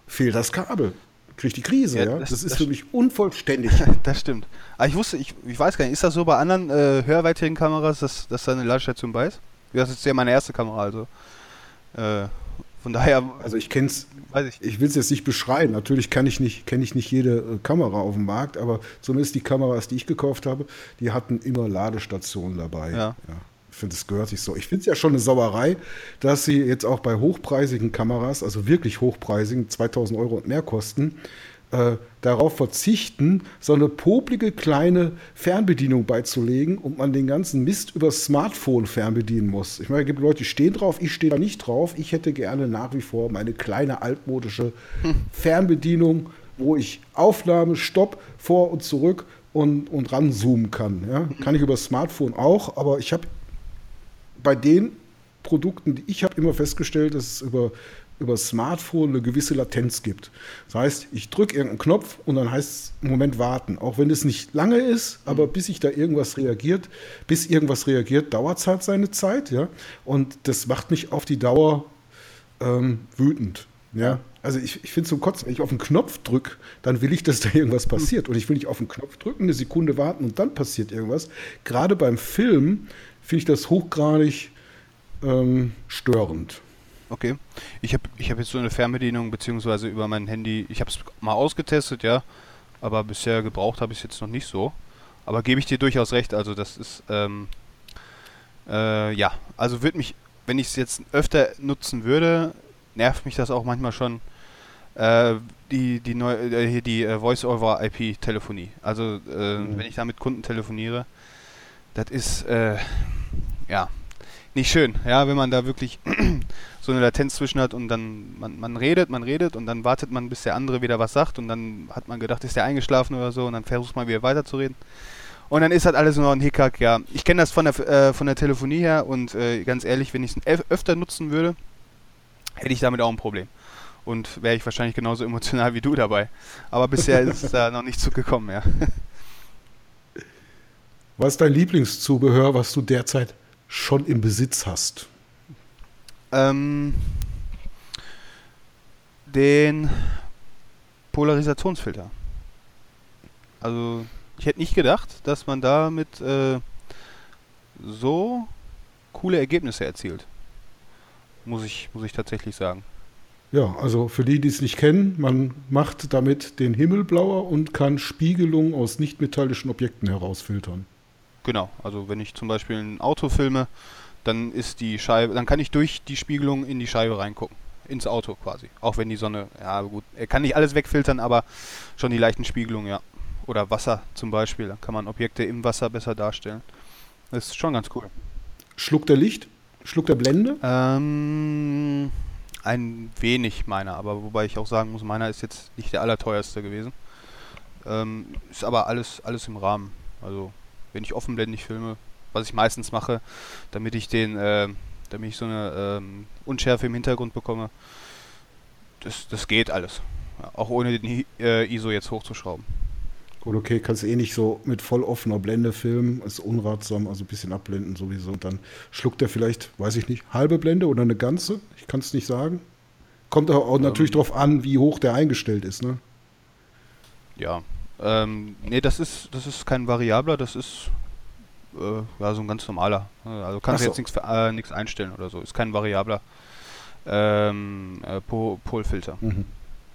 fehlt das Kabel. Krieg die Krise, ja. ja? Das, das, ist das für mich unvollständig. das stimmt. Aber ich wusste, ich, ich weiß gar nicht, ist das so bei anderen äh, hörweitigen Kameras, dass, dass da eine Ladestation bei ist? Das ist ja meine erste Kamera, also. Äh, von daher. Also ich kenne es, ich, ich will es jetzt nicht beschreiben. Natürlich kann ich nicht, kenne ich nicht jede äh, Kamera auf dem Markt, aber zumindest die Kameras, die ich gekauft habe, die hatten immer Ladestationen dabei. Ja. ja. Ich finde, es gehört sich so. Ich finde es ja schon eine Sauerei, dass sie jetzt auch bei hochpreisigen Kameras, also wirklich hochpreisigen, 2000 Euro und mehr kosten, äh, darauf verzichten, so eine poplige kleine Fernbedienung beizulegen und man den ganzen Mist über Smartphone fernbedienen muss. Ich meine, es gibt Leute, die stehen drauf, ich stehe da nicht drauf. Ich hätte gerne nach wie vor meine kleine altmodische. Fernbedienung, wo ich Aufnahme, Stopp, vor und zurück und, und ranzoomen kann. Ja? Kann ich über Smartphone auch, aber ich habe bei den Produkten, die ich habe immer festgestellt, dass es über über Smartphone eine gewisse Latenz gibt. Das heißt, ich drücke irgendeinen Knopf und dann heißt es Moment warten. Auch wenn es nicht lange ist, aber bis sich da irgendwas reagiert, bis irgendwas reagiert, dauert es halt seine Zeit. Ja? Und das macht mich auf die Dauer ähm, wütend. Ja? Also ich, ich finde es zum Kotzen, wenn ich auf den Knopf drücke, dann will ich, dass da irgendwas passiert. Und ich will nicht auf den Knopf drücken, eine Sekunde warten und dann passiert irgendwas. Gerade beim Film finde ich das hochgradig ähm, störend. Okay. Ich habe ich hab jetzt so eine Fernbedienung, beziehungsweise über mein Handy. Ich habe es mal ausgetestet, ja. Aber bisher gebraucht habe ich es jetzt noch nicht so. Aber gebe ich dir durchaus recht. Also, das ist, ähm, äh, ja. Also, würde mich, wenn ich es jetzt öfter nutzen würde, nervt mich das auch manchmal schon. Äh, die, die, neu, äh, die äh, Voice-over-IP-Telefonie. Also, äh, mhm. wenn ich da mit Kunden telefoniere, das ist, äh, ja, nicht schön, ja, wenn man da wirklich so eine Latenz zwischen hat und dann man, man redet, man redet und dann wartet man, bis der andere wieder was sagt und dann hat man gedacht, ist der eingeschlafen oder so und dann versucht man wieder weiterzureden. Und dann ist das alles nur ein Hickhack, ja. Ich kenne das von der, äh, von der Telefonie her und äh, ganz ehrlich, wenn ich es öfter nutzen würde, hätte ich damit auch ein Problem. Und wäre ich wahrscheinlich genauso emotional wie du dabei. Aber bisher ist es da noch nicht zugekommen, ja. Was ist dein Lieblingszubehör, was du derzeit schon im Besitz hast? Ähm, den Polarisationsfilter. Also, ich hätte nicht gedacht, dass man damit äh, so coole Ergebnisse erzielt. Muss ich, muss ich tatsächlich sagen. Ja, also für die, die es nicht kennen, man macht damit den Himmel blauer und kann Spiegelungen aus nichtmetallischen Objekten herausfiltern. Genau, also wenn ich zum Beispiel ein Auto filme, dann ist die Scheibe, dann kann ich durch die Spiegelung in die Scheibe reingucken. Ins Auto quasi. Auch wenn die Sonne, ja gut, er kann nicht alles wegfiltern, aber schon die leichten Spiegelungen, ja. Oder Wasser zum Beispiel, da kann man Objekte im Wasser besser darstellen. Das ist schon ganz cool. Schluckt der Licht? Schluckt der Blende? Ähm, ein wenig meiner, aber wobei ich auch sagen muss, meiner ist jetzt nicht der allerteuerste gewesen. Ähm, ist aber alles, alles im Rahmen. Also, wenn ich offenblendig filme, was ich meistens mache, damit ich den, äh, damit ich so eine ähm, Unschärfe im Hintergrund bekomme. Das, das geht alles. Ja, auch ohne den äh, ISO jetzt hochzuschrauben. Gut, okay, kannst du eh nicht so mit voll offener Blende filmen, ist unratsam, also ein bisschen abblenden sowieso. Und dann schluckt er vielleicht, weiß ich nicht, halbe Blende oder eine ganze, ich kann es nicht sagen. Kommt auch, auch natürlich ähm, darauf an, wie hoch der eingestellt ist, ne? Ja. Ähm, nee, das ist, das ist kein Variabler, das ist äh, ja, so ein ganz normaler. Also kannst du so. jetzt nichts äh, einstellen oder so. Ist kein variabler ähm, äh, Polfilter. Mhm.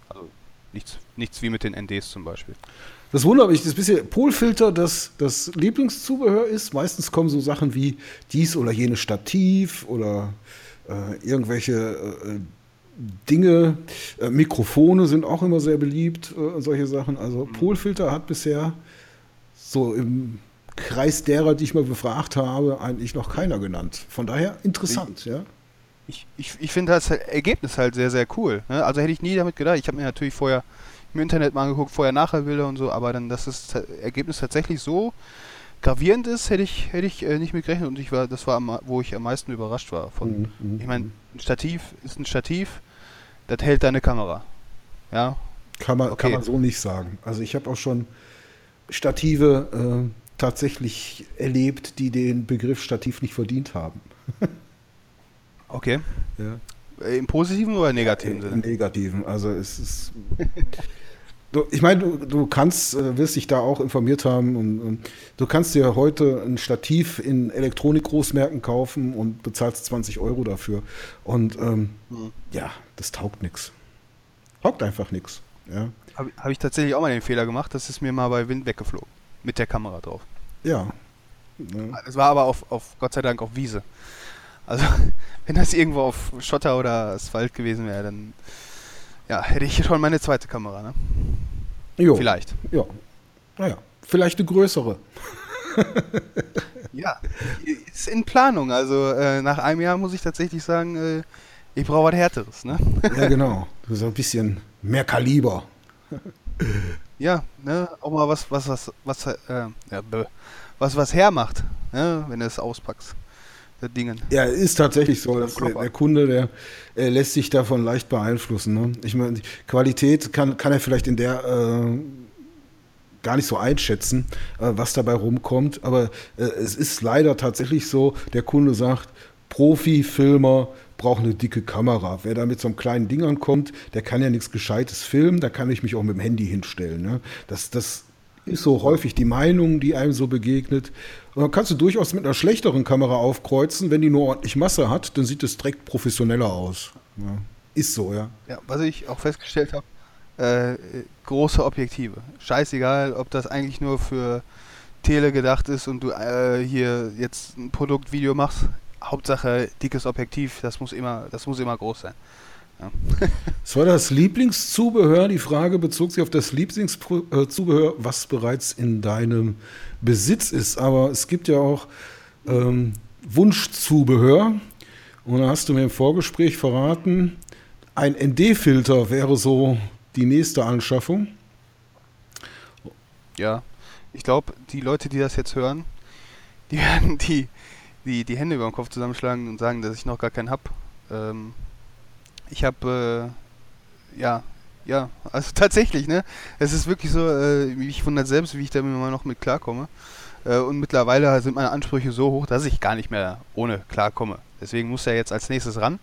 Also nichts, nichts wie mit den NDs zum Beispiel. Das wundert mich, das bisschen Polfilter, das das Lieblingszubehör ist. Meistens kommen so Sachen wie dies oder jenes Stativ oder äh, irgendwelche äh, Dinge. Äh, Mikrofone sind auch immer sehr beliebt, äh, solche Sachen. Also mhm. Polfilter hat bisher so im Kreis derer, die ich mal befragt habe, eigentlich noch keiner genannt. Von daher interessant, ich, ja. Ich, ich, ich finde das Ergebnis halt sehr, sehr cool. Ne? Also hätte ich nie damit gedacht. Ich habe mir natürlich vorher im Internet mal angeguckt, vorher-nachher-Bilder und so, aber dann, dass das Ergebnis tatsächlich so gravierend ist, hätte ich, hätte ich äh, nicht mit gerechnet und ich war, das war, am, wo ich am meisten überrascht war. Von, mhm, mhm ich meine, mhm. Ein Stativ ist ein Stativ, das hält deine Kamera. Ja. Kann man, okay. kann man so nicht sagen. Also ich habe auch schon Stative äh, tatsächlich erlebt, die den Begriff Stativ nicht verdient haben. okay. Ja. Im positiven oder negativen Sinne? Im negativen. Also es ist. du, ich meine, du, du kannst, äh, wirst dich da auch informiert haben und, und, du kannst dir heute ein Stativ in Elektronik-Großmärkten kaufen und bezahlst 20 Euro dafür. Und ähm, mhm. ja, das taugt nichts. Taugt einfach nichts. Ja. Habe hab ich tatsächlich auch mal den Fehler gemacht, das ist mir mal bei Wind weggeflogen. Mit der Kamera drauf. Ja. Es war aber auf, auf Gott sei Dank auf Wiese. Also, wenn das irgendwo auf Schotter oder Asphalt gewesen wäre, dann ja, hätte ich schon meine zweite Kamera, ne? Jo. Vielleicht. Ja. Naja, vielleicht eine größere. ja, ist in Planung. Also äh, nach einem Jahr muss ich tatsächlich sagen, äh, ich brauche was Härteres, ne? ja, genau. So ein bisschen mehr Kaliber. ja, ne, auch mal was, was, was, was, äh, ja, was, was hermacht, ne, wenn du es auspackst. Dingen. Ja, ist tatsächlich so. Dass der, der, Kunde, der äh, lässt sich davon leicht beeinflussen. Ne? Ich meine, Qualität kann, kann er vielleicht in der äh, gar nicht so einschätzen, äh, was dabei rumkommt. Aber äh, es ist leider tatsächlich so, der Kunde sagt, Profi-Filmer brauchen eine dicke Kamera. Wer da mit so einem kleinen Ding ankommt, der kann ja nichts Gescheites filmen, da kann ich mich auch mit dem Handy hinstellen. Ne? Das, das ist so häufig die Meinung, die einem so begegnet. Und dann kannst du durchaus mit einer schlechteren Kamera aufkreuzen, wenn die nur ordentlich Masse hat, dann sieht es direkt professioneller aus. Ja. Ist so, ja. Ja, was ich auch festgestellt habe, äh, große Objektive. Scheißegal, ob das eigentlich nur für Tele gedacht ist und du äh, hier jetzt ein Produktvideo machst. Hauptsache dickes Objektiv, das muss immer, das muss immer groß sein. Ja. Das war das Lieblingszubehör. Die Frage bezog sich auf das Lieblingszubehör, was bereits in deinem Besitz ist. Aber es gibt ja auch ähm, Wunschzubehör. Und da hast du mir im Vorgespräch verraten, ein ND-Filter wäre so die nächste Anschaffung. Ja, ich glaube, die Leute, die das jetzt hören, die werden die, die, die Hände über den Kopf zusammenschlagen und sagen, dass ich noch gar keinen habe. Ähm, ich habe, äh, ja, ja, also tatsächlich, ne? Es ist wirklich so, äh, ich wundert selbst, wie ich da immer noch mit klarkomme. Äh, und mittlerweile sind meine Ansprüche so hoch, dass ich gar nicht mehr ohne klarkomme. Deswegen muss er jetzt als nächstes ran.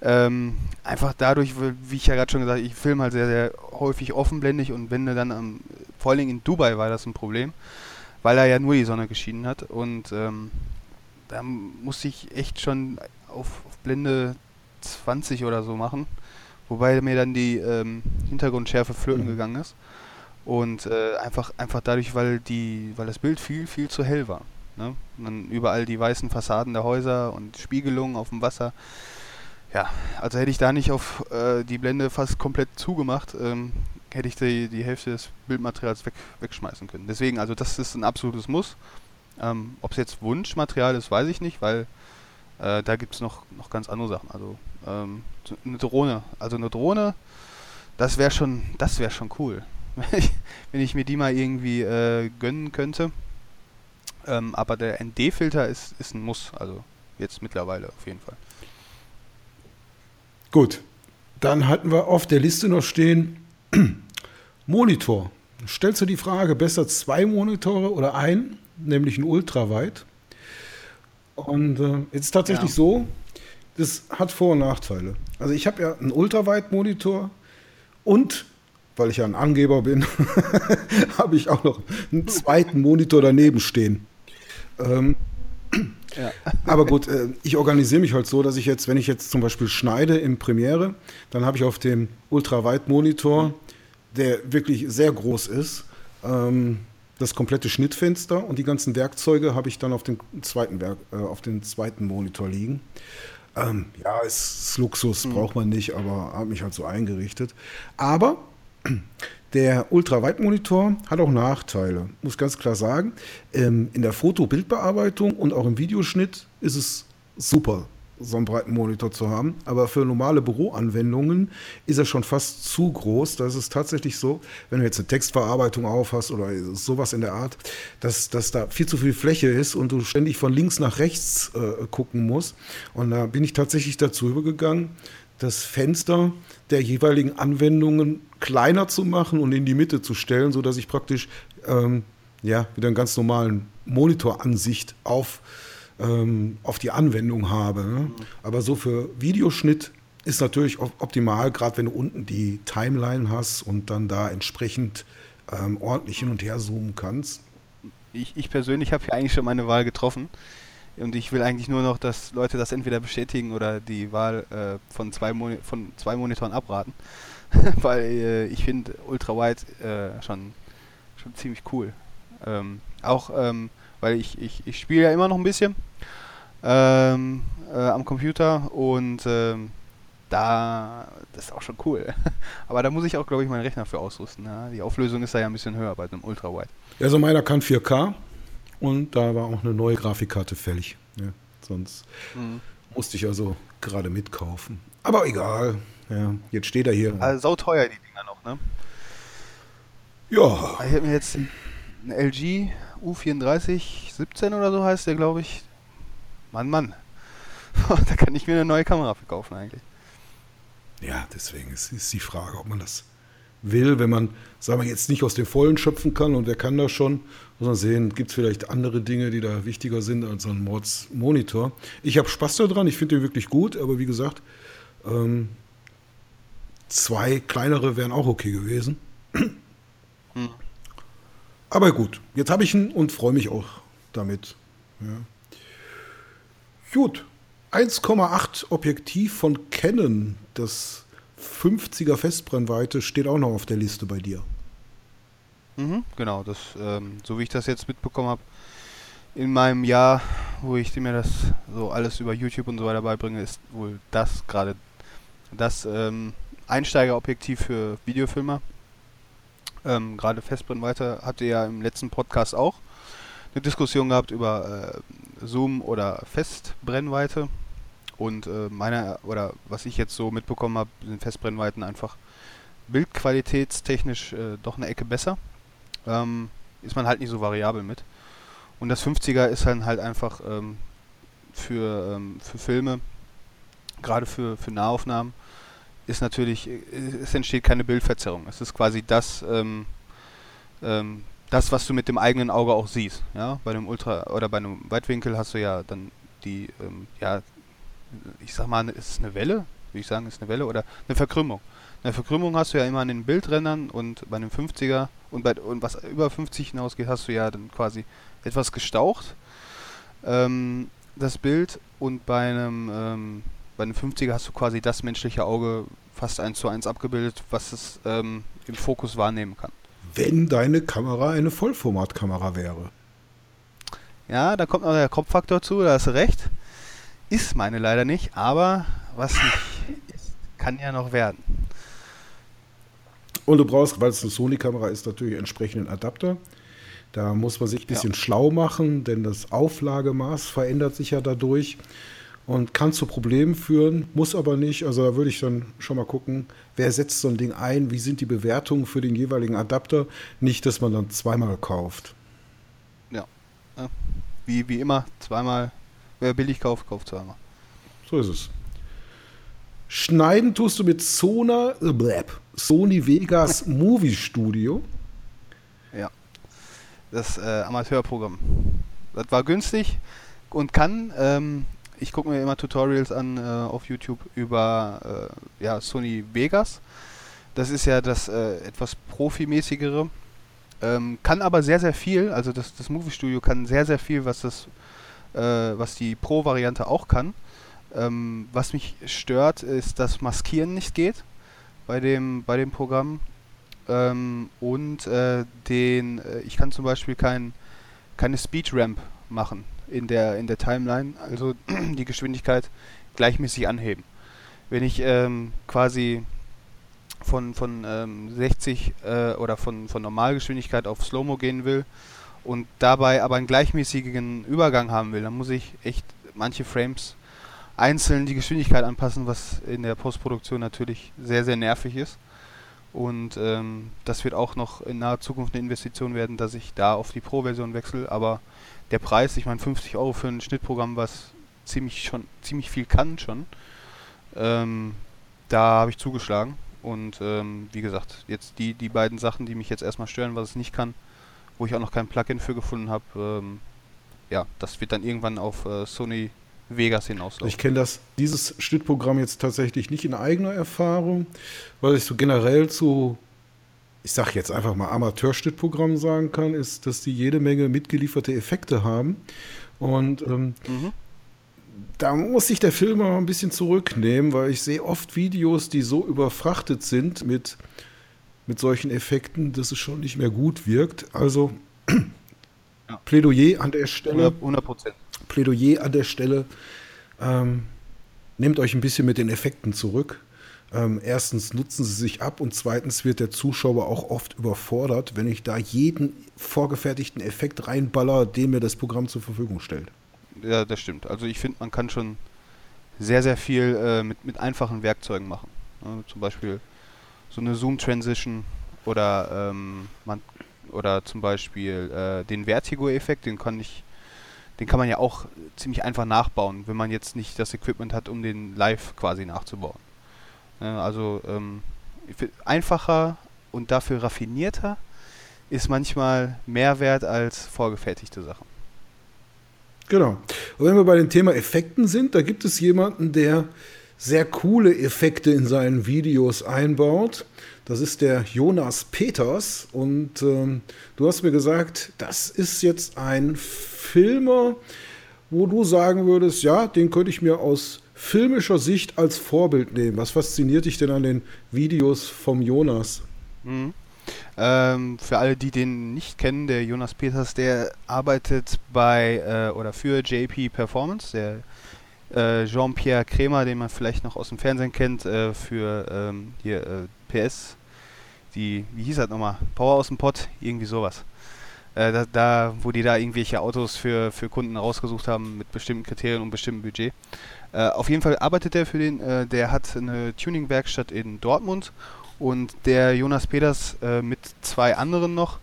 Ähm, einfach dadurch, wie ich ja gerade schon gesagt habe, ich filme halt sehr, sehr häufig offenblendig und wenn dann am, vor Dingen in Dubai war das ein Problem, weil da ja nur die Sonne geschienen hat und ähm, da musste ich echt schon auf, auf Blende 20 oder so machen. Wobei mir dann die ähm, Hintergrundschärfe flöten mhm. gegangen ist. Und äh, einfach, einfach dadurch, weil, die, weil das Bild viel, viel zu hell war. Ne? Und dann überall die weißen Fassaden der Häuser und Spiegelungen auf dem Wasser. Ja, also hätte ich da nicht auf äh, die Blende fast komplett zugemacht, ähm, hätte ich die, die Hälfte des Bildmaterials weg, wegschmeißen können. Deswegen, also das ist ein absolutes Muss. Ähm, Ob es jetzt Wunschmaterial ist, weiß ich nicht, weil äh, da gibt es noch, noch ganz andere Sachen. Also ähm, eine Drohne. Also eine Drohne, das wäre schon, das wäre schon cool. wenn ich mir die mal irgendwie äh, gönnen könnte. Ähm, aber der ND-Filter ist, ist ein Muss, also jetzt mittlerweile auf jeden Fall. Gut, dann hatten wir auf der Liste noch stehen Monitor. Stellst du die Frage, besser zwei Monitore oder ein, nämlich ein Ultraweit? Und äh, jetzt ist tatsächlich ja. so, das hat Vor- und Nachteile. Also ich habe ja einen Ultraweit-Monitor und, weil ich ja ein Angeber bin, habe ich auch noch einen zweiten Monitor daneben stehen. Ähm, ja. Aber gut, äh, ich organisiere mich halt so, dass ich jetzt, wenn ich jetzt zum Beispiel schneide im Premiere, dann habe ich auf dem Ultraweit-Monitor, der wirklich sehr groß ist, ähm, das komplette Schnittfenster und die ganzen Werkzeuge habe ich dann auf dem zweiten, Werk, äh, auf dem zweiten Monitor liegen. Ähm, ja, es ist Luxus, mhm. braucht man nicht, aber habe mich halt so eingerichtet. Aber der Ultraweitmonitor hat auch Nachteile, muss ganz klar sagen. Ähm, in der Foto-Bildbearbeitung und auch im Videoschnitt ist es super so einen breiten Monitor zu haben. Aber für normale Büroanwendungen ist er schon fast zu groß. Da ist es tatsächlich so, wenn du jetzt eine Textverarbeitung aufhast oder sowas in der Art, dass, dass da viel zu viel Fläche ist und du ständig von links nach rechts äh, gucken musst. Und da bin ich tatsächlich dazu übergegangen, das Fenster der jeweiligen Anwendungen kleiner zu machen und in die Mitte zu stellen, sodass ich praktisch ähm, ja, wieder einen ganz normalen Monitoransicht auf ähm, auf die Anwendung habe. Ne? Aber so für Videoschnitt ist natürlich optimal, gerade wenn du unten die Timeline hast und dann da entsprechend ähm, ordentlich hin und her zoomen kannst. Ich, ich persönlich habe ja eigentlich schon meine Wahl getroffen. Und ich will eigentlich nur noch, dass Leute das entweder bestätigen oder die Wahl äh, von, zwei von zwei Monitoren abraten. Weil äh, ich finde Ultrawide äh, schon, schon ziemlich cool. Ähm, auch ähm, weil ich, ich, ich spiele ja immer noch ein bisschen ähm, äh, am Computer und ähm, da, das ist auch schon cool. Aber da muss ich auch, glaube ich, meinen Rechner für ausrüsten. Ja? Die Auflösung ist da ja ein bisschen höher bei einem Ultrawide. Also meiner kann 4K und da war auch eine neue Grafikkarte fällig. Ja, sonst mhm. musste ich also gerade mitkaufen. Aber egal. Ja, jetzt steht er hier. Also sau teuer die Dinger noch, ne? Ja. Ich habe mir jetzt ein LG U34 17 oder so heißt der, glaube ich. Mann, Mann. da kann ich mir eine neue Kamera verkaufen eigentlich. Ja, deswegen ist, ist die Frage, ob man das will, wenn man, sagen wir jetzt nicht aus dem Vollen schöpfen kann und wer kann das schon, muss man sehen, gibt es vielleicht andere Dinge, die da wichtiger sind als so ein Mords-Monitor. Ich habe Spaß daran, ich finde den wirklich gut, aber wie gesagt, ähm, zwei kleinere wären auch okay gewesen. Aber gut, jetzt habe ich ihn und freue mich auch damit. Ja. Gut, 1,8 Objektiv von Canon, das 50er Festbrennweite, steht auch noch auf der Liste bei dir. Mhm, genau, das, ähm, so wie ich das jetzt mitbekommen habe, in meinem Jahr, wo ich mir das so alles über YouTube und so weiter beibringe, ist wohl das gerade das ähm, Einsteigerobjektiv für Videofilmer. Ähm, gerade Festbrennweite hatte ja im letzten Podcast auch eine Diskussion gehabt über äh, Zoom oder Festbrennweite. Und äh, meiner, oder was ich jetzt so mitbekommen habe, sind Festbrennweiten einfach bildqualitätstechnisch äh, doch eine Ecke besser ähm, ist man halt nicht so variabel mit. Und das 50er ist dann halt einfach ähm, für, ähm, für Filme, gerade für, für Nahaufnahmen, ist natürlich, äh, es entsteht keine Bildverzerrung. Es ist quasi das, ähm, ähm, das, was du mit dem eigenen Auge auch siehst. Ja? Bei einem Ultra oder bei einem Weitwinkel hast du ja dann die, ähm, ja, ich sag mal, ist es eine Welle? Würde ich sagen, ist eine Welle oder eine Verkrümmung. Eine Verkrümmung hast du ja immer an den Bildrändern und bei einem 50er und, bei, und was über 50 hinausgeht, hast du ja dann quasi etwas gestaucht, ähm, das Bild. Und bei einem, ähm, bei einem 50er hast du quasi das menschliche Auge fast eins zu eins abgebildet, was es ähm, im Fokus wahrnehmen kann. Wenn deine Kamera eine Vollformatkamera wäre. Ja, da kommt noch der Kopffaktor zu, da hast du recht. Ist meine leider nicht, aber was nicht ist, kann ja noch werden. Und du brauchst, weil es eine Sony-Kamera ist, natürlich entsprechenden Adapter. Da muss man sich ein bisschen ja. schlau machen, denn das Auflagemaß verändert sich ja dadurch und kann zu Problemen führen, muss aber nicht. Also da würde ich dann schon mal gucken, wer setzt so ein Ding ein, wie sind die Bewertungen für den jeweiligen Adapter. Nicht, dass man dann zweimal kauft. Ja, wie, wie immer, zweimal, wer billig kauft, kauft zweimal. So ist es. Schneiden tust du mit Sona, äh, Sony Vegas Movie Studio. Ja. Das äh, Amateurprogramm. Das war günstig und kann, ähm, ich gucke mir immer Tutorials an äh, auf YouTube über äh, ja, Sony Vegas. Das ist ja das äh, etwas profimäßigere. Ähm, kann aber sehr, sehr viel, also das, das Movie Studio kann sehr, sehr viel, was das, äh, was die Pro-Variante auch kann. Ähm, was mich stört, ist, dass Maskieren nicht geht bei dem, bei dem Programm. Ähm, und äh, den, äh, ich kann zum Beispiel kein, keine Speedramp machen in der, in der Timeline, also die Geschwindigkeit gleichmäßig anheben. Wenn ich ähm, quasi von, von ähm, 60 äh, oder von, von Normalgeschwindigkeit auf Slow-Mo gehen will und dabei aber einen gleichmäßigen Übergang haben will, dann muss ich echt manche Frames einzeln die Geschwindigkeit anpassen, was in der Postproduktion natürlich sehr, sehr nervig ist. Und ähm, das wird auch noch in naher Zukunft eine Investition werden, dass ich da auf die Pro-Version wechsle. Aber der Preis, ich meine 50 Euro für ein Schnittprogramm, was ziemlich schon ziemlich viel kann schon, ähm, da habe ich zugeschlagen. Und ähm, wie gesagt, jetzt die, die beiden Sachen, die mich jetzt erstmal stören, was es nicht kann, wo ich auch noch kein Plugin für gefunden habe, ähm, ja, das wird dann irgendwann auf äh, Sony Vegas hinauslaufen. Ich kenne das, dieses Schnittprogramm jetzt tatsächlich nicht in eigener Erfahrung, weil ich so generell zu, ich sage jetzt einfach mal Amateurschnittprogrammen sagen kann, ist, dass die jede Menge mitgelieferte Effekte haben. Und ähm, mhm. da muss sich der Film mal ein bisschen zurücknehmen, weil ich sehe oft Videos, die so überfrachtet sind mit, mit solchen Effekten, dass es schon nicht mehr gut wirkt. Also ja. Plädoyer an der Stelle. 100 Prozent. Plädoyer an der Stelle. Ähm, nehmt euch ein bisschen mit den Effekten zurück. Ähm, erstens nutzen sie sich ab und zweitens wird der Zuschauer auch oft überfordert, wenn ich da jeden vorgefertigten Effekt reinballer, den mir das Programm zur Verfügung stellt. Ja, das stimmt. Also ich finde, man kann schon sehr, sehr viel äh, mit, mit einfachen Werkzeugen machen. Ja, zum Beispiel so eine Zoom-Transition oder ähm, oder zum Beispiel äh, den Vertigo-Effekt, den kann ich den kann man ja auch ziemlich einfach nachbauen, wenn man jetzt nicht das Equipment hat, um den live quasi nachzubauen. Ja, also ähm, einfacher und dafür raffinierter ist manchmal mehr wert als vorgefertigte Sachen. Genau. Und wenn wir bei dem Thema Effekten sind, da gibt es jemanden, der sehr coole Effekte in seinen Videos einbaut. Das ist der Jonas Peters. Und ähm, du hast mir gesagt, das ist jetzt ein Filmer, wo du sagen würdest, ja, den könnte ich mir aus filmischer Sicht als Vorbild nehmen. Was fasziniert dich denn an den Videos vom Jonas? Mhm. Ähm, für alle, die den nicht kennen, der Jonas Peters, der arbeitet bei äh, oder für JP Performance, der äh, Jean-Pierre Kremer, den man vielleicht noch aus dem Fernsehen kennt, äh, für ähm, hier äh, PS die, wie hieß das nochmal? Power aus dem Pott, irgendwie sowas. Äh, da, da, wo die da irgendwelche Autos für, für Kunden rausgesucht haben mit bestimmten Kriterien und bestimmtem Budget. Äh, auf jeden Fall arbeitet der für den, äh, der hat eine Tuning-Werkstatt in Dortmund und der Jonas Peters äh, mit zwei anderen noch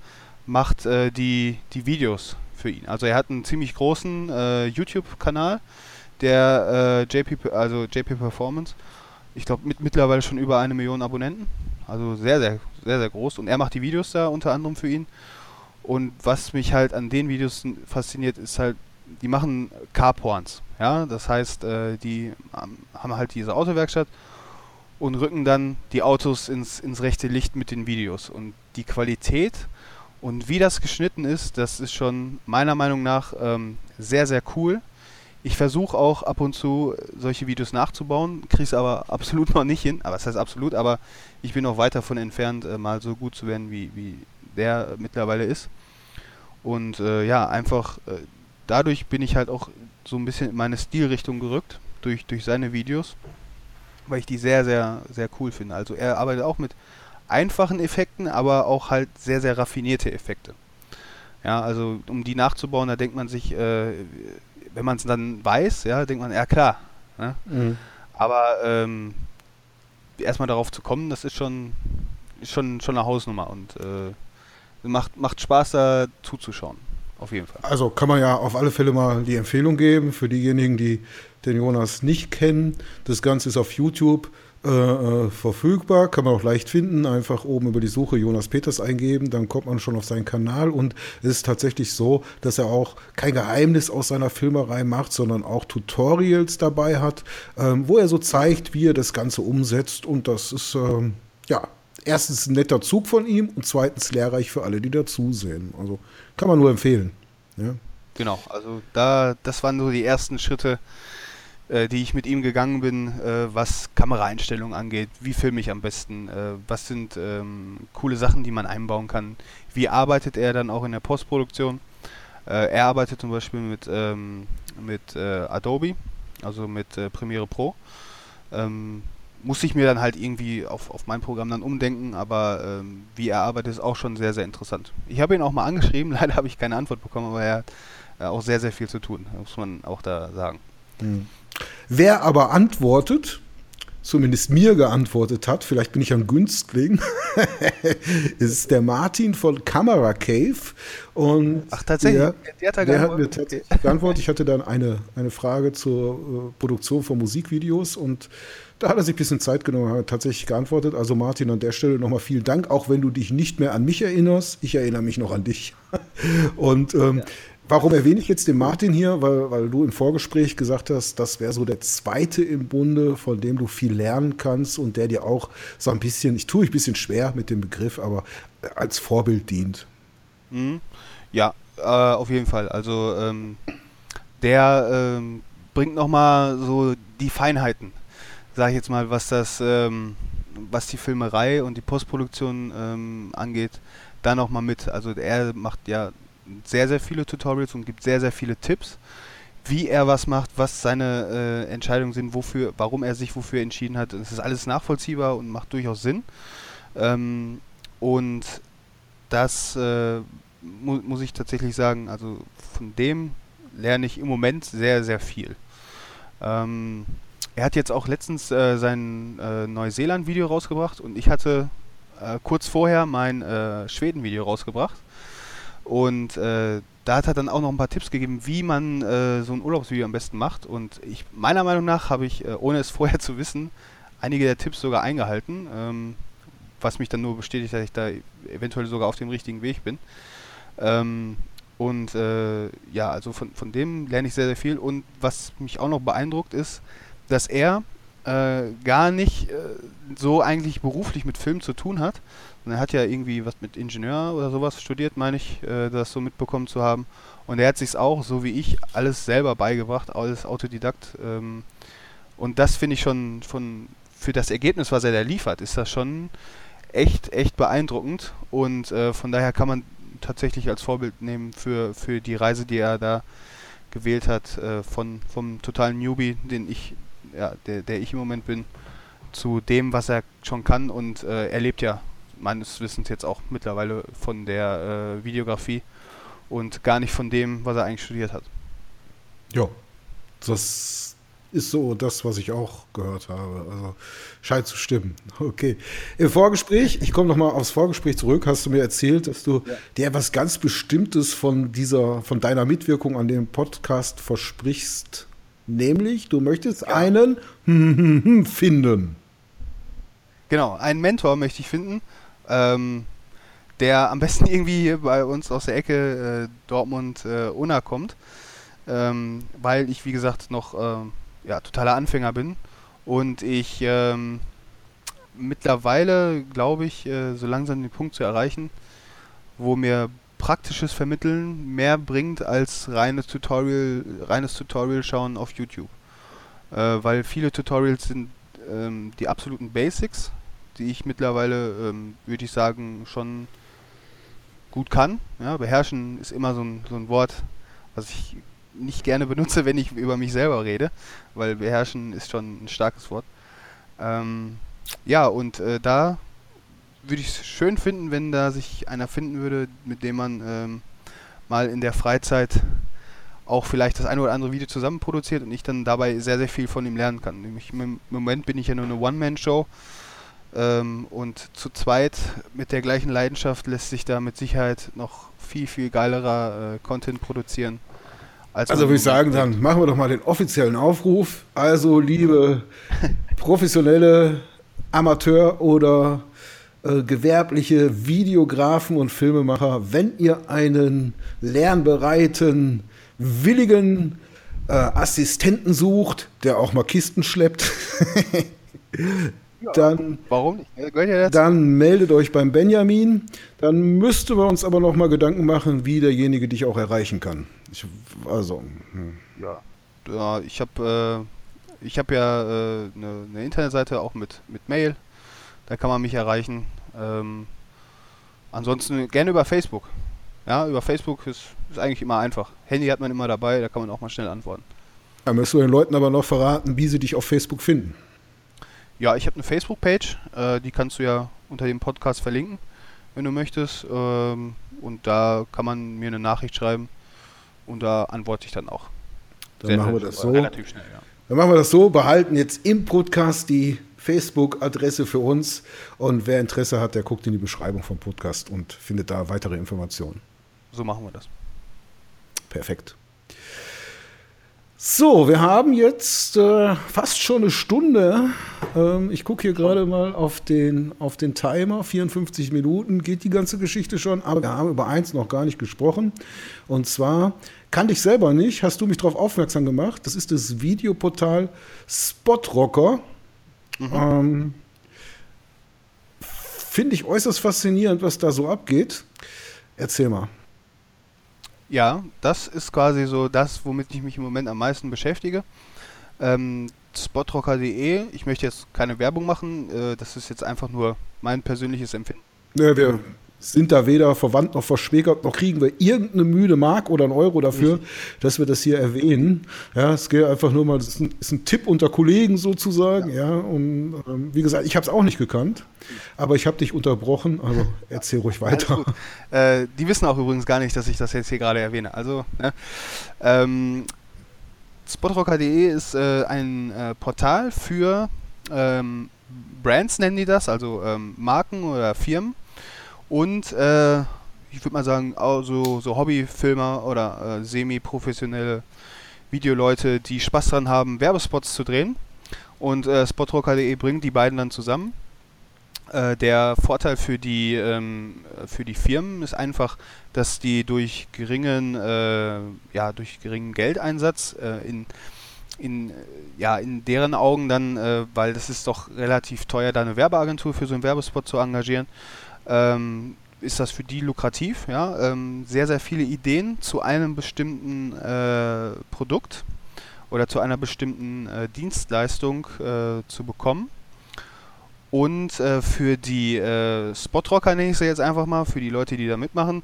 macht äh, die, die Videos für ihn. Also er hat einen ziemlich großen äh, YouTube-Kanal, der JP, also JP Performance. Ich glaube mit mittlerweile schon über eine Million Abonnenten. Also sehr, sehr, sehr, sehr groß. Und er macht die Videos da unter anderem für ihn. Und was mich halt an den Videos fasziniert, ist halt, die machen Carporns. Ja, das heißt, äh, die haben halt diese Autowerkstatt und rücken dann die Autos ins, ins rechte Licht mit den Videos. Und die Qualität und wie das geschnitten ist, das ist schon meiner Meinung nach ähm, sehr, sehr cool. Ich versuche auch ab und zu solche Videos nachzubauen, kriege es aber absolut noch nicht hin. Aber das heißt absolut, aber ich bin noch weit davon entfernt, äh, mal so gut zu werden, wie, wie der mittlerweile ist. Und äh, ja, einfach äh, dadurch bin ich halt auch so ein bisschen in meine Stilrichtung gerückt, durch, durch seine Videos, weil ich die sehr, sehr, sehr cool finde. Also er arbeitet auch mit einfachen Effekten, aber auch halt sehr, sehr raffinierte Effekte. Ja, also um die nachzubauen, da denkt man sich, äh, wenn man es dann weiß, ja, denkt man, ja klar. Ne? Mhm. Aber ähm, erstmal darauf zu kommen, das ist schon, ist schon, schon eine Hausnummer und äh, macht, macht Spaß da zuzuschauen. Auf jeden Fall. Also kann man ja auf alle Fälle mal die Empfehlung geben für diejenigen, die den Jonas nicht kennen. Das Ganze ist auf YouTube äh, äh, verfügbar, kann man auch leicht finden. Einfach oben über die Suche Jonas Peters eingeben, dann kommt man schon auf seinen Kanal und es ist tatsächlich so, dass er auch kein Geheimnis aus seiner Filmerei macht, sondern auch Tutorials dabei hat, ähm, wo er so zeigt, wie er das Ganze umsetzt und das ist ähm, ja erstens ein netter Zug von ihm und zweitens lehrreich für alle, die dazusehen. Also kann man nur empfehlen. Ja. Genau, also da, das waren so die ersten Schritte, äh, die ich mit ihm gegangen bin, äh, was Kameraeinstellungen angeht, wie filme ich am besten, äh, was sind ähm, coole Sachen, die man einbauen kann, wie arbeitet er dann auch in der Postproduktion. Äh, er arbeitet zum Beispiel mit, ähm, mit äh, Adobe, also mit äh, Premiere Pro. Ähm, muss ich mir dann halt irgendwie auf, auf mein Programm dann umdenken, aber ähm, wie er arbeitet, ist auch schon sehr, sehr interessant. Ich habe ihn auch mal angeschrieben, leider habe ich keine Antwort bekommen, aber er hat auch sehr, sehr viel zu tun, muss man auch da sagen. Mhm. Wer aber antwortet, zumindest mir geantwortet hat, vielleicht bin ich ein Günstling, ist der Martin von Camera Cave. Und Ach, tatsächlich? Der, der, hat, der hat, mir tatsächlich geantwortet. Ich hatte dann eine, eine Frage zur äh, Produktion von Musikvideos und da hat er sich ein bisschen Zeit genommen, hat tatsächlich geantwortet. Also Martin, an der Stelle nochmal vielen Dank, auch wenn du dich nicht mehr an mich erinnerst. Ich erinnere mich noch an dich. Und ähm, ja. Warum erwähne ich jetzt den Martin hier? Weil, weil du im Vorgespräch gesagt hast, das wäre so der zweite im Bunde, von dem du viel lernen kannst und der dir auch so ein bisschen, ich tue mich ein bisschen schwer mit dem Begriff, aber als Vorbild dient. Mhm. Ja, äh, auf jeden Fall. Also ähm, der ähm, bringt nochmal so die Feinheiten, sage ich jetzt mal, was das, ähm, was die Filmerei und die Postproduktion ähm, angeht, da nochmal mit. Also er macht ja sehr, sehr viele Tutorials und gibt sehr, sehr viele Tipps, wie er was macht, was seine äh, Entscheidungen sind, wofür, warum er sich wofür entschieden hat. Es ist alles nachvollziehbar und macht durchaus Sinn. Ähm, und das äh, mu muss ich tatsächlich sagen, also von dem lerne ich im Moment sehr, sehr viel. Ähm, er hat jetzt auch letztens äh, sein äh, Neuseeland-Video rausgebracht und ich hatte äh, kurz vorher mein äh, Schweden-Video rausgebracht. Und äh, da hat er dann auch noch ein paar Tipps gegeben, wie man äh, so ein Urlaubsvideo am besten macht. Und ich, meiner Meinung nach habe ich, äh, ohne es vorher zu wissen, einige der Tipps sogar eingehalten, ähm, was mich dann nur bestätigt, dass ich da eventuell sogar auf dem richtigen Weg bin. Ähm, und äh, ja, also von, von dem lerne ich sehr, sehr viel. Und was mich auch noch beeindruckt ist, dass er äh, gar nicht äh, so eigentlich beruflich mit Film zu tun hat. Und er hat ja irgendwie was mit Ingenieur oder sowas studiert, meine ich, äh, das so mitbekommen zu haben. Und er hat sich auch, so wie ich, alles selber beigebracht, alles Autodidakt. Ähm, und das finde ich schon von für das Ergebnis, was er da liefert, ist das schon echt, echt beeindruckend. Und äh, von daher kann man tatsächlich als Vorbild nehmen für, für die Reise, die er da gewählt hat, äh, von vom totalen Newbie, den ich, ja, der, der ich im Moment bin, zu dem, was er schon kann. Und äh, er lebt ja meines Wissens jetzt auch mittlerweile von der äh, Videografie und gar nicht von dem, was er eigentlich studiert hat. Ja, das ist so das, was ich auch gehört habe. Also scheint zu stimmen. Okay. Im Vorgespräch, ich komme nochmal aufs Vorgespräch zurück, hast du mir erzählt, dass du ja. dir etwas ganz Bestimmtes von dieser, von deiner Mitwirkung an dem Podcast versprichst. Nämlich, du möchtest ja. einen finden. Genau, einen Mentor möchte ich finden. Ähm, der am besten irgendwie bei uns aus der Ecke äh, Dortmund-Unna äh, kommt. Ähm, weil ich, wie gesagt, noch äh, ja, totaler Anfänger bin und ich ähm, mittlerweile glaube ich, äh, so langsam den Punkt zu erreichen, wo mir praktisches Vermitteln mehr bringt als reines Tutorial, reines Tutorial schauen auf YouTube. Äh, weil viele Tutorials sind ähm, die absoluten Basics, die ich mittlerweile, ähm, würde ich sagen, schon gut kann. Ja, beherrschen ist immer so ein, so ein Wort, was ich nicht gerne benutze, wenn ich über mich selber rede, weil beherrschen ist schon ein starkes Wort. Ähm, ja, und äh, da würde ich es schön finden, wenn da sich einer finden würde, mit dem man ähm, mal in der Freizeit auch vielleicht das eine oder andere Video zusammen produziert und ich dann dabei sehr, sehr viel von ihm lernen kann. Nämlich Im Moment bin ich ja nur eine One-Man-Show ähm, und zu zweit mit der gleichen Leidenschaft lässt sich da mit Sicherheit noch viel, viel geilerer äh, Content produzieren. Als also würde ich sagen, dann machen wir doch mal den offiziellen Aufruf. Also liebe professionelle Amateur- oder äh, gewerbliche Videografen und Filmemacher, wenn ihr einen lernbereiten, willigen äh, Assistenten sucht, der auch mal Kisten schleppt, dann, warum nicht? Dann meldet euch beim Benjamin. Dann müssten wir uns aber noch mal Gedanken machen, wie derjenige dich auch erreichen kann. Ich, also. Hm. Ja. ja, ich habe äh, ich habe ja eine äh, ne, ne Internetseite auch mit, mit Mail. Da kann man mich erreichen. Ähm, ansonsten gerne über Facebook. Ja, über Facebook ist, ist eigentlich immer einfach. Handy hat man immer dabei, da kann man auch mal schnell antworten. Da müssen wir den Leuten aber noch verraten, wie sie dich auf Facebook finden. Ja, ich habe eine Facebook-Page, äh, die kannst du ja unter dem Podcast verlinken, wenn du möchtest. Ähm, und da kann man mir eine Nachricht schreiben und da antworte ich dann auch. Dann Sehr machen wir das so. Relativ schnell, ja. Dann machen wir das so, behalten jetzt im Podcast die Facebook-Adresse für uns und wer Interesse hat, der guckt in die Beschreibung vom Podcast und findet da weitere Informationen. So machen wir das. Perfekt. So, wir haben jetzt äh, fast schon eine Stunde. Ähm, ich gucke hier gerade mal auf den, auf den Timer. 54 Minuten geht die ganze Geschichte schon. Aber wir haben über eins noch gar nicht gesprochen. Und zwar kannte ich selber nicht, hast du mich darauf aufmerksam gemacht. Das ist das Videoportal Spotrocker. Mhm. Ähm, Finde ich äußerst faszinierend, was da so abgeht. Erzähl mal. Ja, das ist quasi so das, womit ich mich im Moment am meisten beschäftige. Ähm, Spotrocker.de, ich möchte jetzt keine Werbung machen, äh, das ist jetzt einfach nur mein persönliches Empfinden. Ja, wir sind da weder verwandt noch verschwägert, noch kriegen wir irgendeine müde Mark oder einen Euro dafür, dass wir das hier erwähnen. Ja, es geht einfach nur mal, ist ein, ist ein Tipp unter Kollegen sozusagen. Ja, ja und ähm, wie gesagt, ich habe es auch nicht gekannt, aber ich habe dich unterbrochen, also erzähl ruhig weiter. Äh, die wissen auch übrigens gar nicht, dass ich das jetzt hier gerade erwähne. Also, ne? ähm, Spotrocker.de ist äh, ein äh, Portal für ähm, Brands, nennen die das, also ähm, Marken oder Firmen und äh, ich würde mal sagen, so, so Hobbyfilmer oder äh, semi-professionelle Videoleute, die Spaß dran haben, Werbespots zu drehen. Und äh, Spotrocker.de bringt die beiden dann zusammen. Äh, der Vorteil für die, ähm, für die Firmen ist einfach, dass die durch geringen, äh, ja, durch geringen Geldeinsatz äh, in, in, ja, in deren Augen dann, äh, weil das ist doch relativ teuer, da eine Werbeagentur für so einen Werbespot zu engagieren, ähm, ist das für die lukrativ. Ja? Ähm, sehr, sehr viele Ideen zu einem bestimmten äh, Produkt oder zu einer bestimmten äh, Dienstleistung äh, zu bekommen. Und äh, für die äh, Spotrocker, nenne ich sie jetzt einfach mal, für die Leute, die da mitmachen,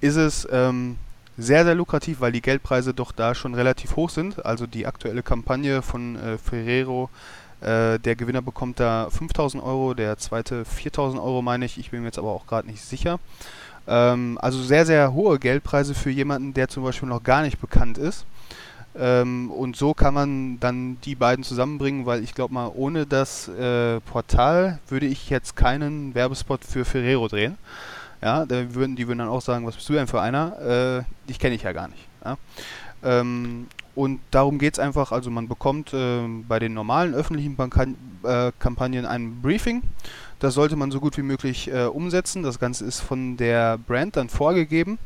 ist es ähm, sehr, sehr lukrativ, weil die Geldpreise doch da schon relativ hoch sind. Also die aktuelle Kampagne von äh, Ferrero, äh, der Gewinner bekommt da 5000 Euro, der zweite 4000 Euro, meine ich. Ich bin mir jetzt aber auch gerade nicht sicher. Ähm, also sehr, sehr hohe Geldpreise für jemanden, der zum Beispiel noch gar nicht bekannt ist. Ähm, und so kann man dann die beiden zusammenbringen, weil ich glaube mal, ohne das äh, Portal würde ich jetzt keinen Werbespot für Ferrero drehen. Ja, da würden, die würden dann auch sagen, was bist du denn für einer? Äh, dich kenne ich ja gar nicht. Ja? Ähm, und darum geht es einfach, also man bekommt äh, bei den normalen öffentlichen Bankan äh, Kampagnen ein Briefing. Das sollte man so gut wie möglich äh, umsetzen. Das Ganze ist von der Brand dann vorgegeben.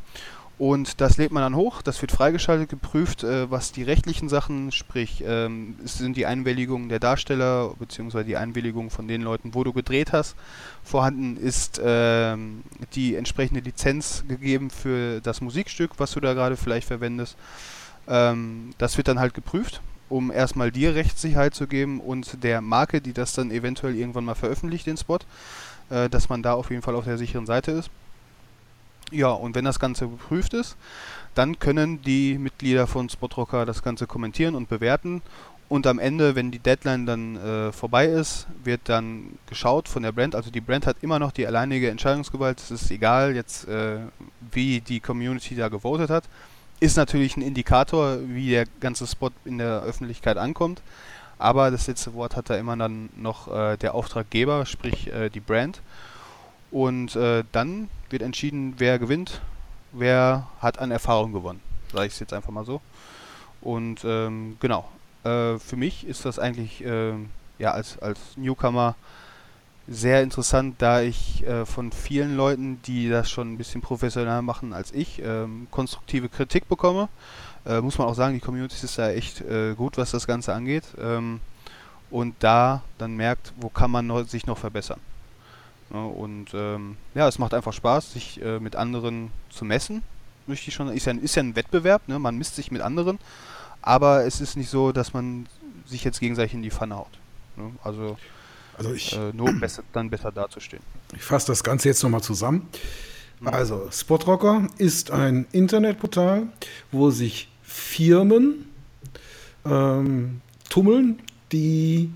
Und das lädt man dann hoch, das wird freigeschaltet, geprüft, äh, was die rechtlichen Sachen, sprich, ähm, sind die Einwilligungen der Darsteller bzw. die Einwilligung von den Leuten, wo du gedreht hast. Vorhanden ist ähm, die entsprechende Lizenz gegeben für das Musikstück, was du da gerade vielleicht verwendest. Ähm, das wird dann halt geprüft, um erstmal dir Rechtssicherheit zu geben und der Marke, die das dann eventuell irgendwann mal veröffentlicht, den Spot, äh, dass man da auf jeden Fall auf der sicheren Seite ist. Ja, und wenn das Ganze geprüft ist, dann können die Mitglieder von Spotrocker das Ganze kommentieren und bewerten. Und am Ende, wenn die Deadline dann äh, vorbei ist, wird dann geschaut von der Brand. Also die Brand hat immer noch die alleinige Entscheidungsgewalt. Es ist egal jetzt, äh, wie die Community da gewotet hat. Ist natürlich ein Indikator, wie der ganze Spot in der Öffentlichkeit ankommt. Aber das letzte Wort hat da immer dann noch äh, der Auftraggeber, sprich äh, die Brand. Und äh, dann wird entschieden, wer gewinnt, wer hat an Erfahrung gewonnen. Sage ich es jetzt einfach mal so. Und ähm, genau, äh, für mich ist das eigentlich äh, ja als, als Newcomer sehr interessant, da ich äh, von vielen Leuten, die das schon ein bisschen professioneller machen als ich, ähm, konstruktive Kritik bekomme. Äh, muss man auch sagen, die Community ist da echt äh, gut, was das Ganze angeht. Ähm, und da dann merkt, wo kann man noch, sich noch verbessern. Ne? Und ähm, ja, es macht einfach Spaß, sich äh, mit anderen zu messen. Möchte ich schon, ist ja, ist ja ein Wettbewerb, ne? man misst sich mit anderen, aber es ist nicht so, dass man sich jetzt gegenseitig in die Pfanne haut. Ne? Also, also ich, äh, nur besser, dann besser dazustehen. Ich fasse das Ganze jetzt nochmal zusammen. Mhm. Also, Spotrocker ist ein Internetportal, wo sich Firmen ähm, tummeln, die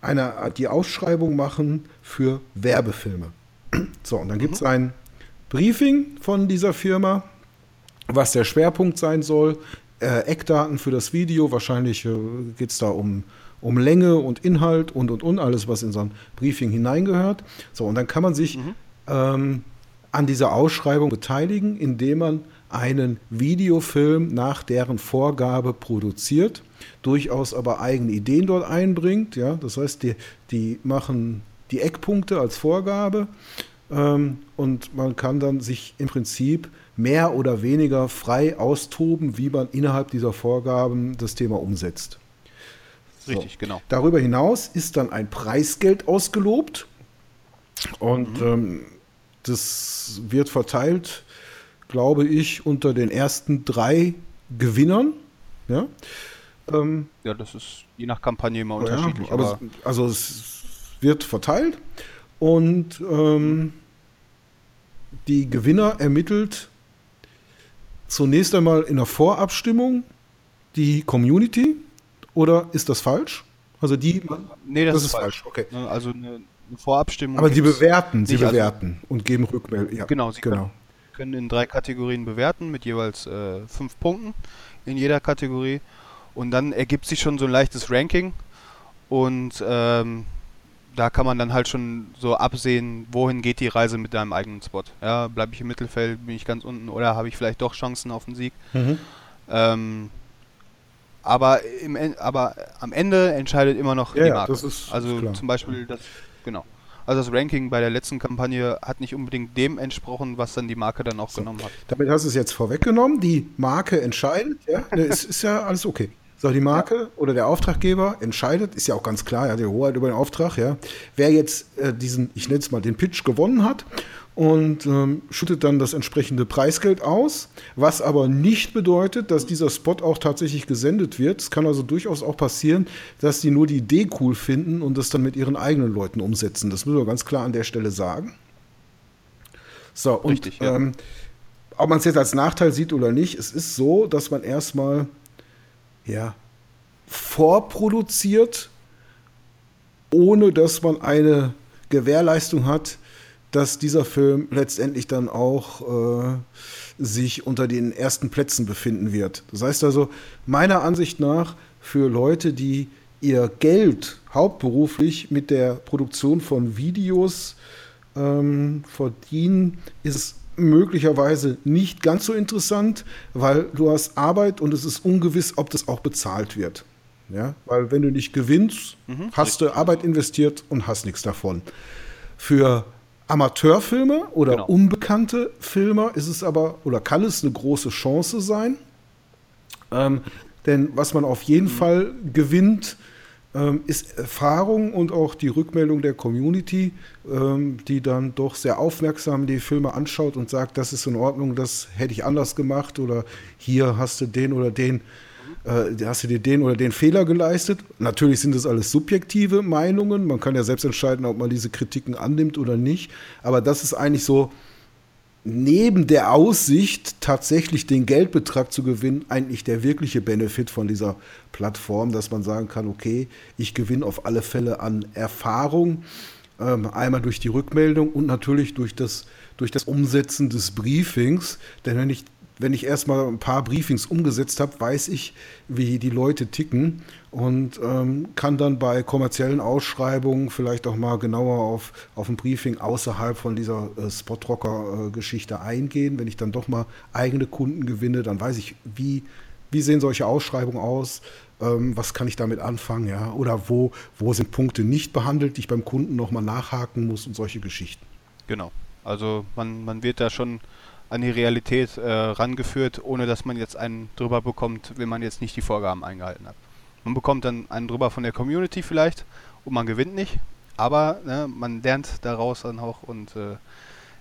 eine, die Ausschreibung machen für Werbefilme. So, und dann gibt es mhm. ein Briefing von dieser Firma, was der Schwerpunkt sein soll. Äh, Eckdaten für das Video, wahrscheinlich äh, geht es da um, um Länge und Inhalt und und und, alles, was in so ein Briefing hineingehört. So, und dann kann man sich mhm. ähm, an dieser Ausschreibung beteiligen, indem man einen Videofilm nach deren Vorgabe produziert, durchaus aber eigene Ideen dort einbringt. Ja? Das heißt, die, die machen die Eckpunkte als Vorgabe ähm, und man kann dann sich im Prinzip mehr oder weniger frei austoben, wie man innerhalb dieser Vorgaben das Thema umsetzt. Richtig, so. genau. Darüber hinaus ist dann ein Preisgeld ausgelobt und mhm. ähm, das wird verteilt, glaube ich, unter den ersten drei Gewinnern. Ja, ähm, ja das ist je nach Kampagne immer unterschiedlich. Ja, aber, aber es, also es wird verteilt und ähm, die Gewinner ermittelt zunächst einmal in der Vorabstimmung die Community oder ist das falsch? Also die. Nee, das, das ist falsch. falsch. Okay. Ne, also eine, Vorabstimmung. Aber sie bewerten, sie bewerten also, und geben Rückmeldung. Ja, genau, sie genau. Können, können, in drei Kategorien bewerten mit jeweils äh, fünf Punkten in jeder Kategorie und dann ergibt sich schon so ein leichtes Ranking und ähm, da kann man dann halt schon so absehen, wohin geht die Reise mit deinem eigenen Spot. Ja, bleibe ich im Mittelfeld, bin ich ganz unten oder habe ich vielleicht doch Chancen auf den Sieg. Mhm. Ähm, aber, im, aber am Ende entscheidet immer noch ja, die Marke. Also ist zum Beispiel das, genau. Also das Ranking bei der letzten Kampagne hat nicht unbedingt dem entsprochen, was dann die Marke dann auch so. genommen hat. Damit hast du es jetzt vorweggenommen. Die Marke entscheidet, ja. es ist ja alles okay. So, die Marke ja. oder der Auftraggeber entscheidet, ist ja auch ganz klar, er hat die Hoheit über den Auftrag, ja. Wer jetzt äh, diesen, ich nenne es mal, den Pitch gewonnen hat und ähm, schüttet dann das entsprechende Preisgeld aus, was aber nicht bedeutet, dass dieser Spot auch tatsächlich gesendet wird. Es kann also durchaus auch passieren, dass die nur die Idee cool finden und das dann mit ihren eigenen Leuten umsetzen. Das müssen wir ganz klar an der Stelle sagen. So, und Richtig, ja. ähm, ob man es jetzt als Nachteil sieht oder nicht, es ist so, dass man erstmal ja, vorproduziert, ohne dass man eine Gewährleistung hat, dass dieser Film letztendlich dann auch äh, sich unter den ersten Plätzen befinden wird. Das heißt also, meiner Ansicht nach, für Leute, die ihr Geld hauptberuflich mit der Produktion von Videos ähm, verdienen, ist möglicherweise nicht ganz so interessant, weil du hast Arbeit und es ist ungewiss, ob das auch bezahlt wird. Ja, weil wenn du nicht gewinnst, mhm, hast du Arbeit investiert und hast nichts davon. Für Amateurfilme oder genau. unbekannte Filme ist es aber oder kann es eine große Chance sein. Ähm, denn was man auf jeden mhm. Fall gewinnt, ähm, ist Erfahrung und auch die Rückmeldung der Community, ähm, die dann doch sehr aufmerksam die Filme anschaut und sagt, das ist in Ordnung, das hätte ich anders gemacht oder hier hast du den oder den, äh, hast du dir den oder den Fehler geleistet. Natürlich sind das alles subjektive Meinungen, man kann ja selbst entscheiden, ob man diese Kritiken annimmt oder nicht, aber das ist eigentlich so neben der Aussicht, tatsächlich den Geldbetrag zu gewinnen, eigentlich der wirkliche Benefit von dieser Plattform, dass man sagen kann, okay, ich gewinne auf alle Fälle an Erfahrung, ähm, einmal durch die Rückmeldung und natürlich durch das, durch das Umsetzen des Briefings. Denn wenn ich wenn ich erstmal ein paar Briefings umgesetzt habe, weiß ich, wie die Leute ticken und ähm, kann dann bei kommerziellen Ausschreibungen vielleicht auch mal genauer auf, auf ein Briefing außerhalb von dieser äh, Spotrocker-Geschichte eingehen. Wenn ich dann doch mal eigene Kunden gewinne, dann weiß ich, wie, wie sehen solche Ausschreibungen aus, ähm, was kann ich damit anfangen, ja, oder wo, wo sind Punkte nicht behandelt, die ich beim Kunden nochmal nachhaken muss und solche Geschichten. Genau, also man, man wird da schon an die Realität äh, rangeführt, ohne dass man jetzt einen drüber bekommt, wenn man jetzt nicht die Vorgaben eingehalten hat. Man bekommt dann einen drüber von der Community vielleicht und man gewinnt nicht, aber ne, man lernt daraus dann auch und äh,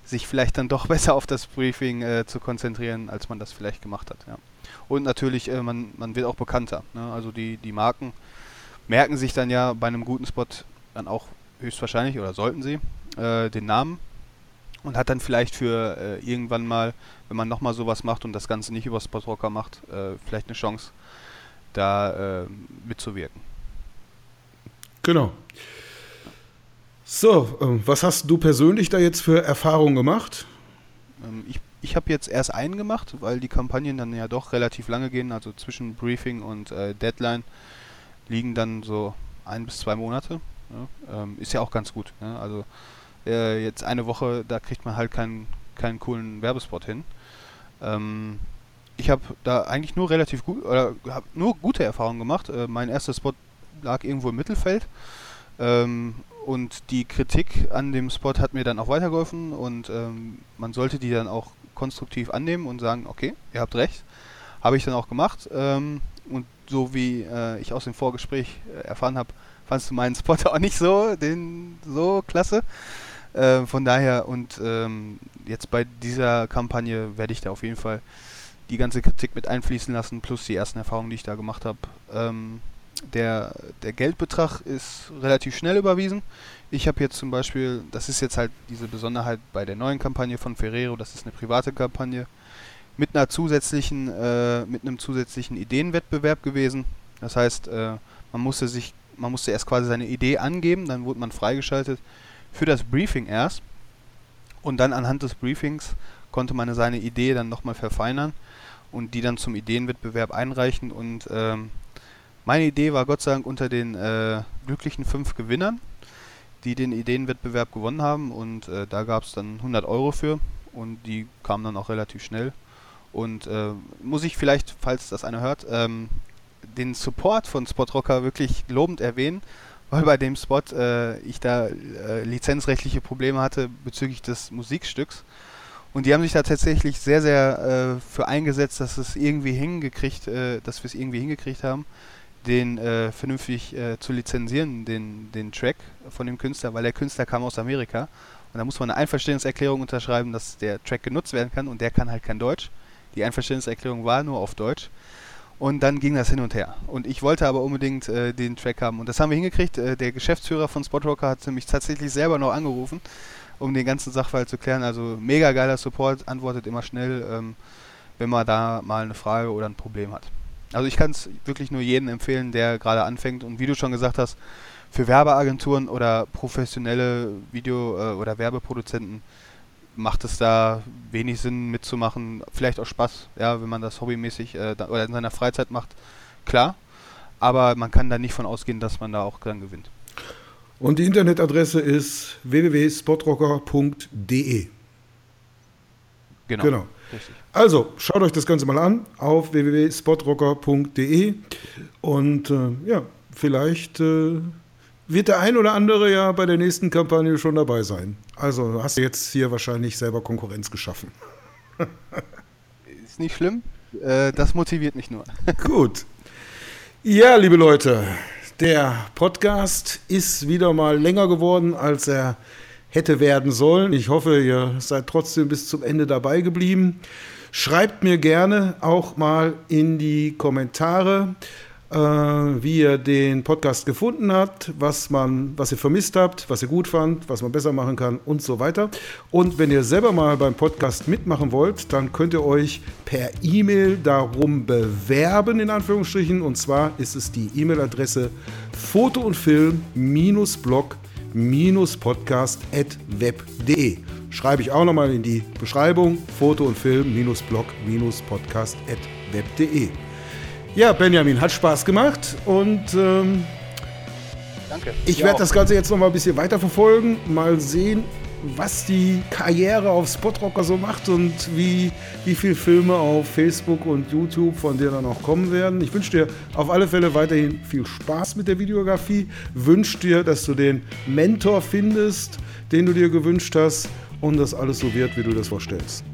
sich vielleicht dann doch besser auf das Briefing äh, zu konzentrieren, als man das vielleicht gemacht hat. Ja. Und natürlich, äh, man, man wird auch bekannter. Ne? Also die, die Marken merken sich dann ja bei einem guten Spot dann auch höchstwahrscheinlich oder sollten sie äh, den Namen und hat dann vielleicht für äh, irgendwann mal, wenn man nochmal sowas macht und das Ganze nicht über Spotrocker macht, äh, vielleicht eine Chance, da äh, mitzuwirken. Genau. So, ähm, was hast du persönlich da jetzt für Erfahrungen gemacht? Ähm, ich ich habe jetzt erst einen gemacht, weil die Kampagnen dann ja doch relativ lange gehen, also zwischen Briefing und äh, Deadline liegen dann so ein bis zwei Monate. Ja, ähm, ist ja auch ganz gut. Ja, also äh, jetzt eine Woche, da kriegt man halt keinen, keinen coolen Werbespot hin. Ähm, ich habe da eigentlich nur relativ gut, oder habe nur gute Erfahrungen gemacht. Äh, mein erster Spot lag irgendwo im Mittelfeld. Ähm, und die Kritik an dem Spot hat mir dann auch weitergeholfen und ähm, man sollte die dann auch konstruktiv annehmen und sagen, okay, ihr habt recht. Habe ich dann auch gemacht. Ähm, und so wie äh, ich aus dem Vorgespräch äh, erfahren habe, fandst du meinen Spot auch nicht so, den so klasse. Äh, von daher und ähm, jetzt bei dieser Kampagne werde ich da auf jeden Fall die ganze Kritik mit einfließen lassen, plus die ersten Erfahrungen, die ich da gemacht habe. Ähm, der, der Geldbetrag ist relativ schnell überwiesen. Ich habe jetzt zum Beispiel, das ist jetzt halt diese Besonderheit bei der neuen Kampagne von Ferrero, das ist eine private Kampagne, mit einer zusätzlichen, äh, mit einem zusätzlichen Ideenwettbewerb gewesen. Das heißt, äh, man musste sich, man musste erst quasi seine Idee angeben, dann wurde man freigeschaltet für das Briefing erst. Und dann anhand des Briefings konnte man seine Idee dann nochmal verfeinern und die dann zum Ideenwettbewerb einreichen. Und ähm, meine Idee war Gott sei Dank unter den äh, glücklichen fünf Gewinnern. die den Ideenwettbewerb gewonnen haben und äh, da gab es dann 100 Euro für und die kamen dann auch relativ schnell. Und äh, muss ich vielleicht, falls das einer hört, ähm, den Support von Spotrocker wirklich lobend erwähnen, weil bei dem Spot äh, ich da äh, lizenzrechtliche Probleme hatte bezüglich des Musikstücks. Und die haben sich da tatsächlich sehr, sehr äh, für eingesetzt, dass es irgendwie hingekriegt, äh, dass wir es irgendwie hingekriegt haben, den äh, vernünftig äh, zu lizenzieren, den, den Track von dem Künstler, weil der Künstler kam aus Amerika. Und da muss man eine Einverständniserklärung unterschreiben, dass der Track genutzt werden kann und der kann halt kein Deutsch. Die Einverständniserklärung war nur auf Deutsch. Und dann ging das hin und her. Und ich wollte aber unbedingt äh, den Track haben. Und das haben wir hingekriegt. Äh, der Geschäftsführer von Spotrocker hat mich tatsächlich selber noch angerufen, um den ganzen Sachverhalt zu klären. Also mega geiler Support, antwortet immer schnell, ähm, wenn man da mal eine Frage oder ein Problem hat. Also ich kann es wirklich nur jedem empfehlen, der gerade anfängt. Und wie du schon gesagt hast, für Werbeagenturen oder professionelle Video- äh, oder Werbeproduzenten macht es da wenig Sinn mitzumachen. Vielleicht auch Spaß, ja, wenn man das hobbymäßig äh, da, oder in seiner Freizeit macht, klar. Aber man kann da nicht von ausgehen, dass man da auch dann gewinnt. Und die Internetadresse ist www.spotrocker.de. Genau. genau. Richtig. Also, schaut euch das Ganze mal an auf www.spotrocker.de und äh, ja, vielleicht äh, wird der ein oder andere ja bei der nächsten Kampagne schon dabei sein. Also hast du jetzt hier wahrscheinlich selber Konkurrenz geschaffen. Ist nicht schlimm. Äh, das motiviert mich nur. Gut. Ja, liebe Leute, der Podcast ist wieder mal länger geworden, als er hätte werden sollen. Ich hoffe, ihr seid trotzdem bis zum Ende dabei geblieben. Schreibt mir gerne auch mal in die Kommentare, wie ihr den Podcast gefunden habt, was, man, was ihr vermisst habt, was ihr gut fand, was man besser machen kann und so weiter. Und wenn ihr selber mal beim Podcast mitmachen wollt, dann könnt ihr euch per E-Mail darum bewerben, in Anführungsstrichen. Und zwar ist es die E-Mail-Adresse foto und film-blog podcast.web.de. Schreibe ich auch nochmal in die Beschreibung, Foto und Film-Blog-Podcast.web.de. Ja, Benjamin, hat Spaß gemacht und ähm, Danke. ich werde das Ganze jetzt noch mal ein bisschen weiter verfolgen, mal sehen, was die Karriere auf Spotrocker so macht und wie, wie viele Filme auf Facebook und YouTube von dir dann auch kommen werden. Ich wünsche dir auf alle Fälle weiterhin viel Spaß mit der Videografie, wünsche dir, dass du den Mentor findest, den du dir gewünscht hast und dass alles so wird, wie du das vorstellst.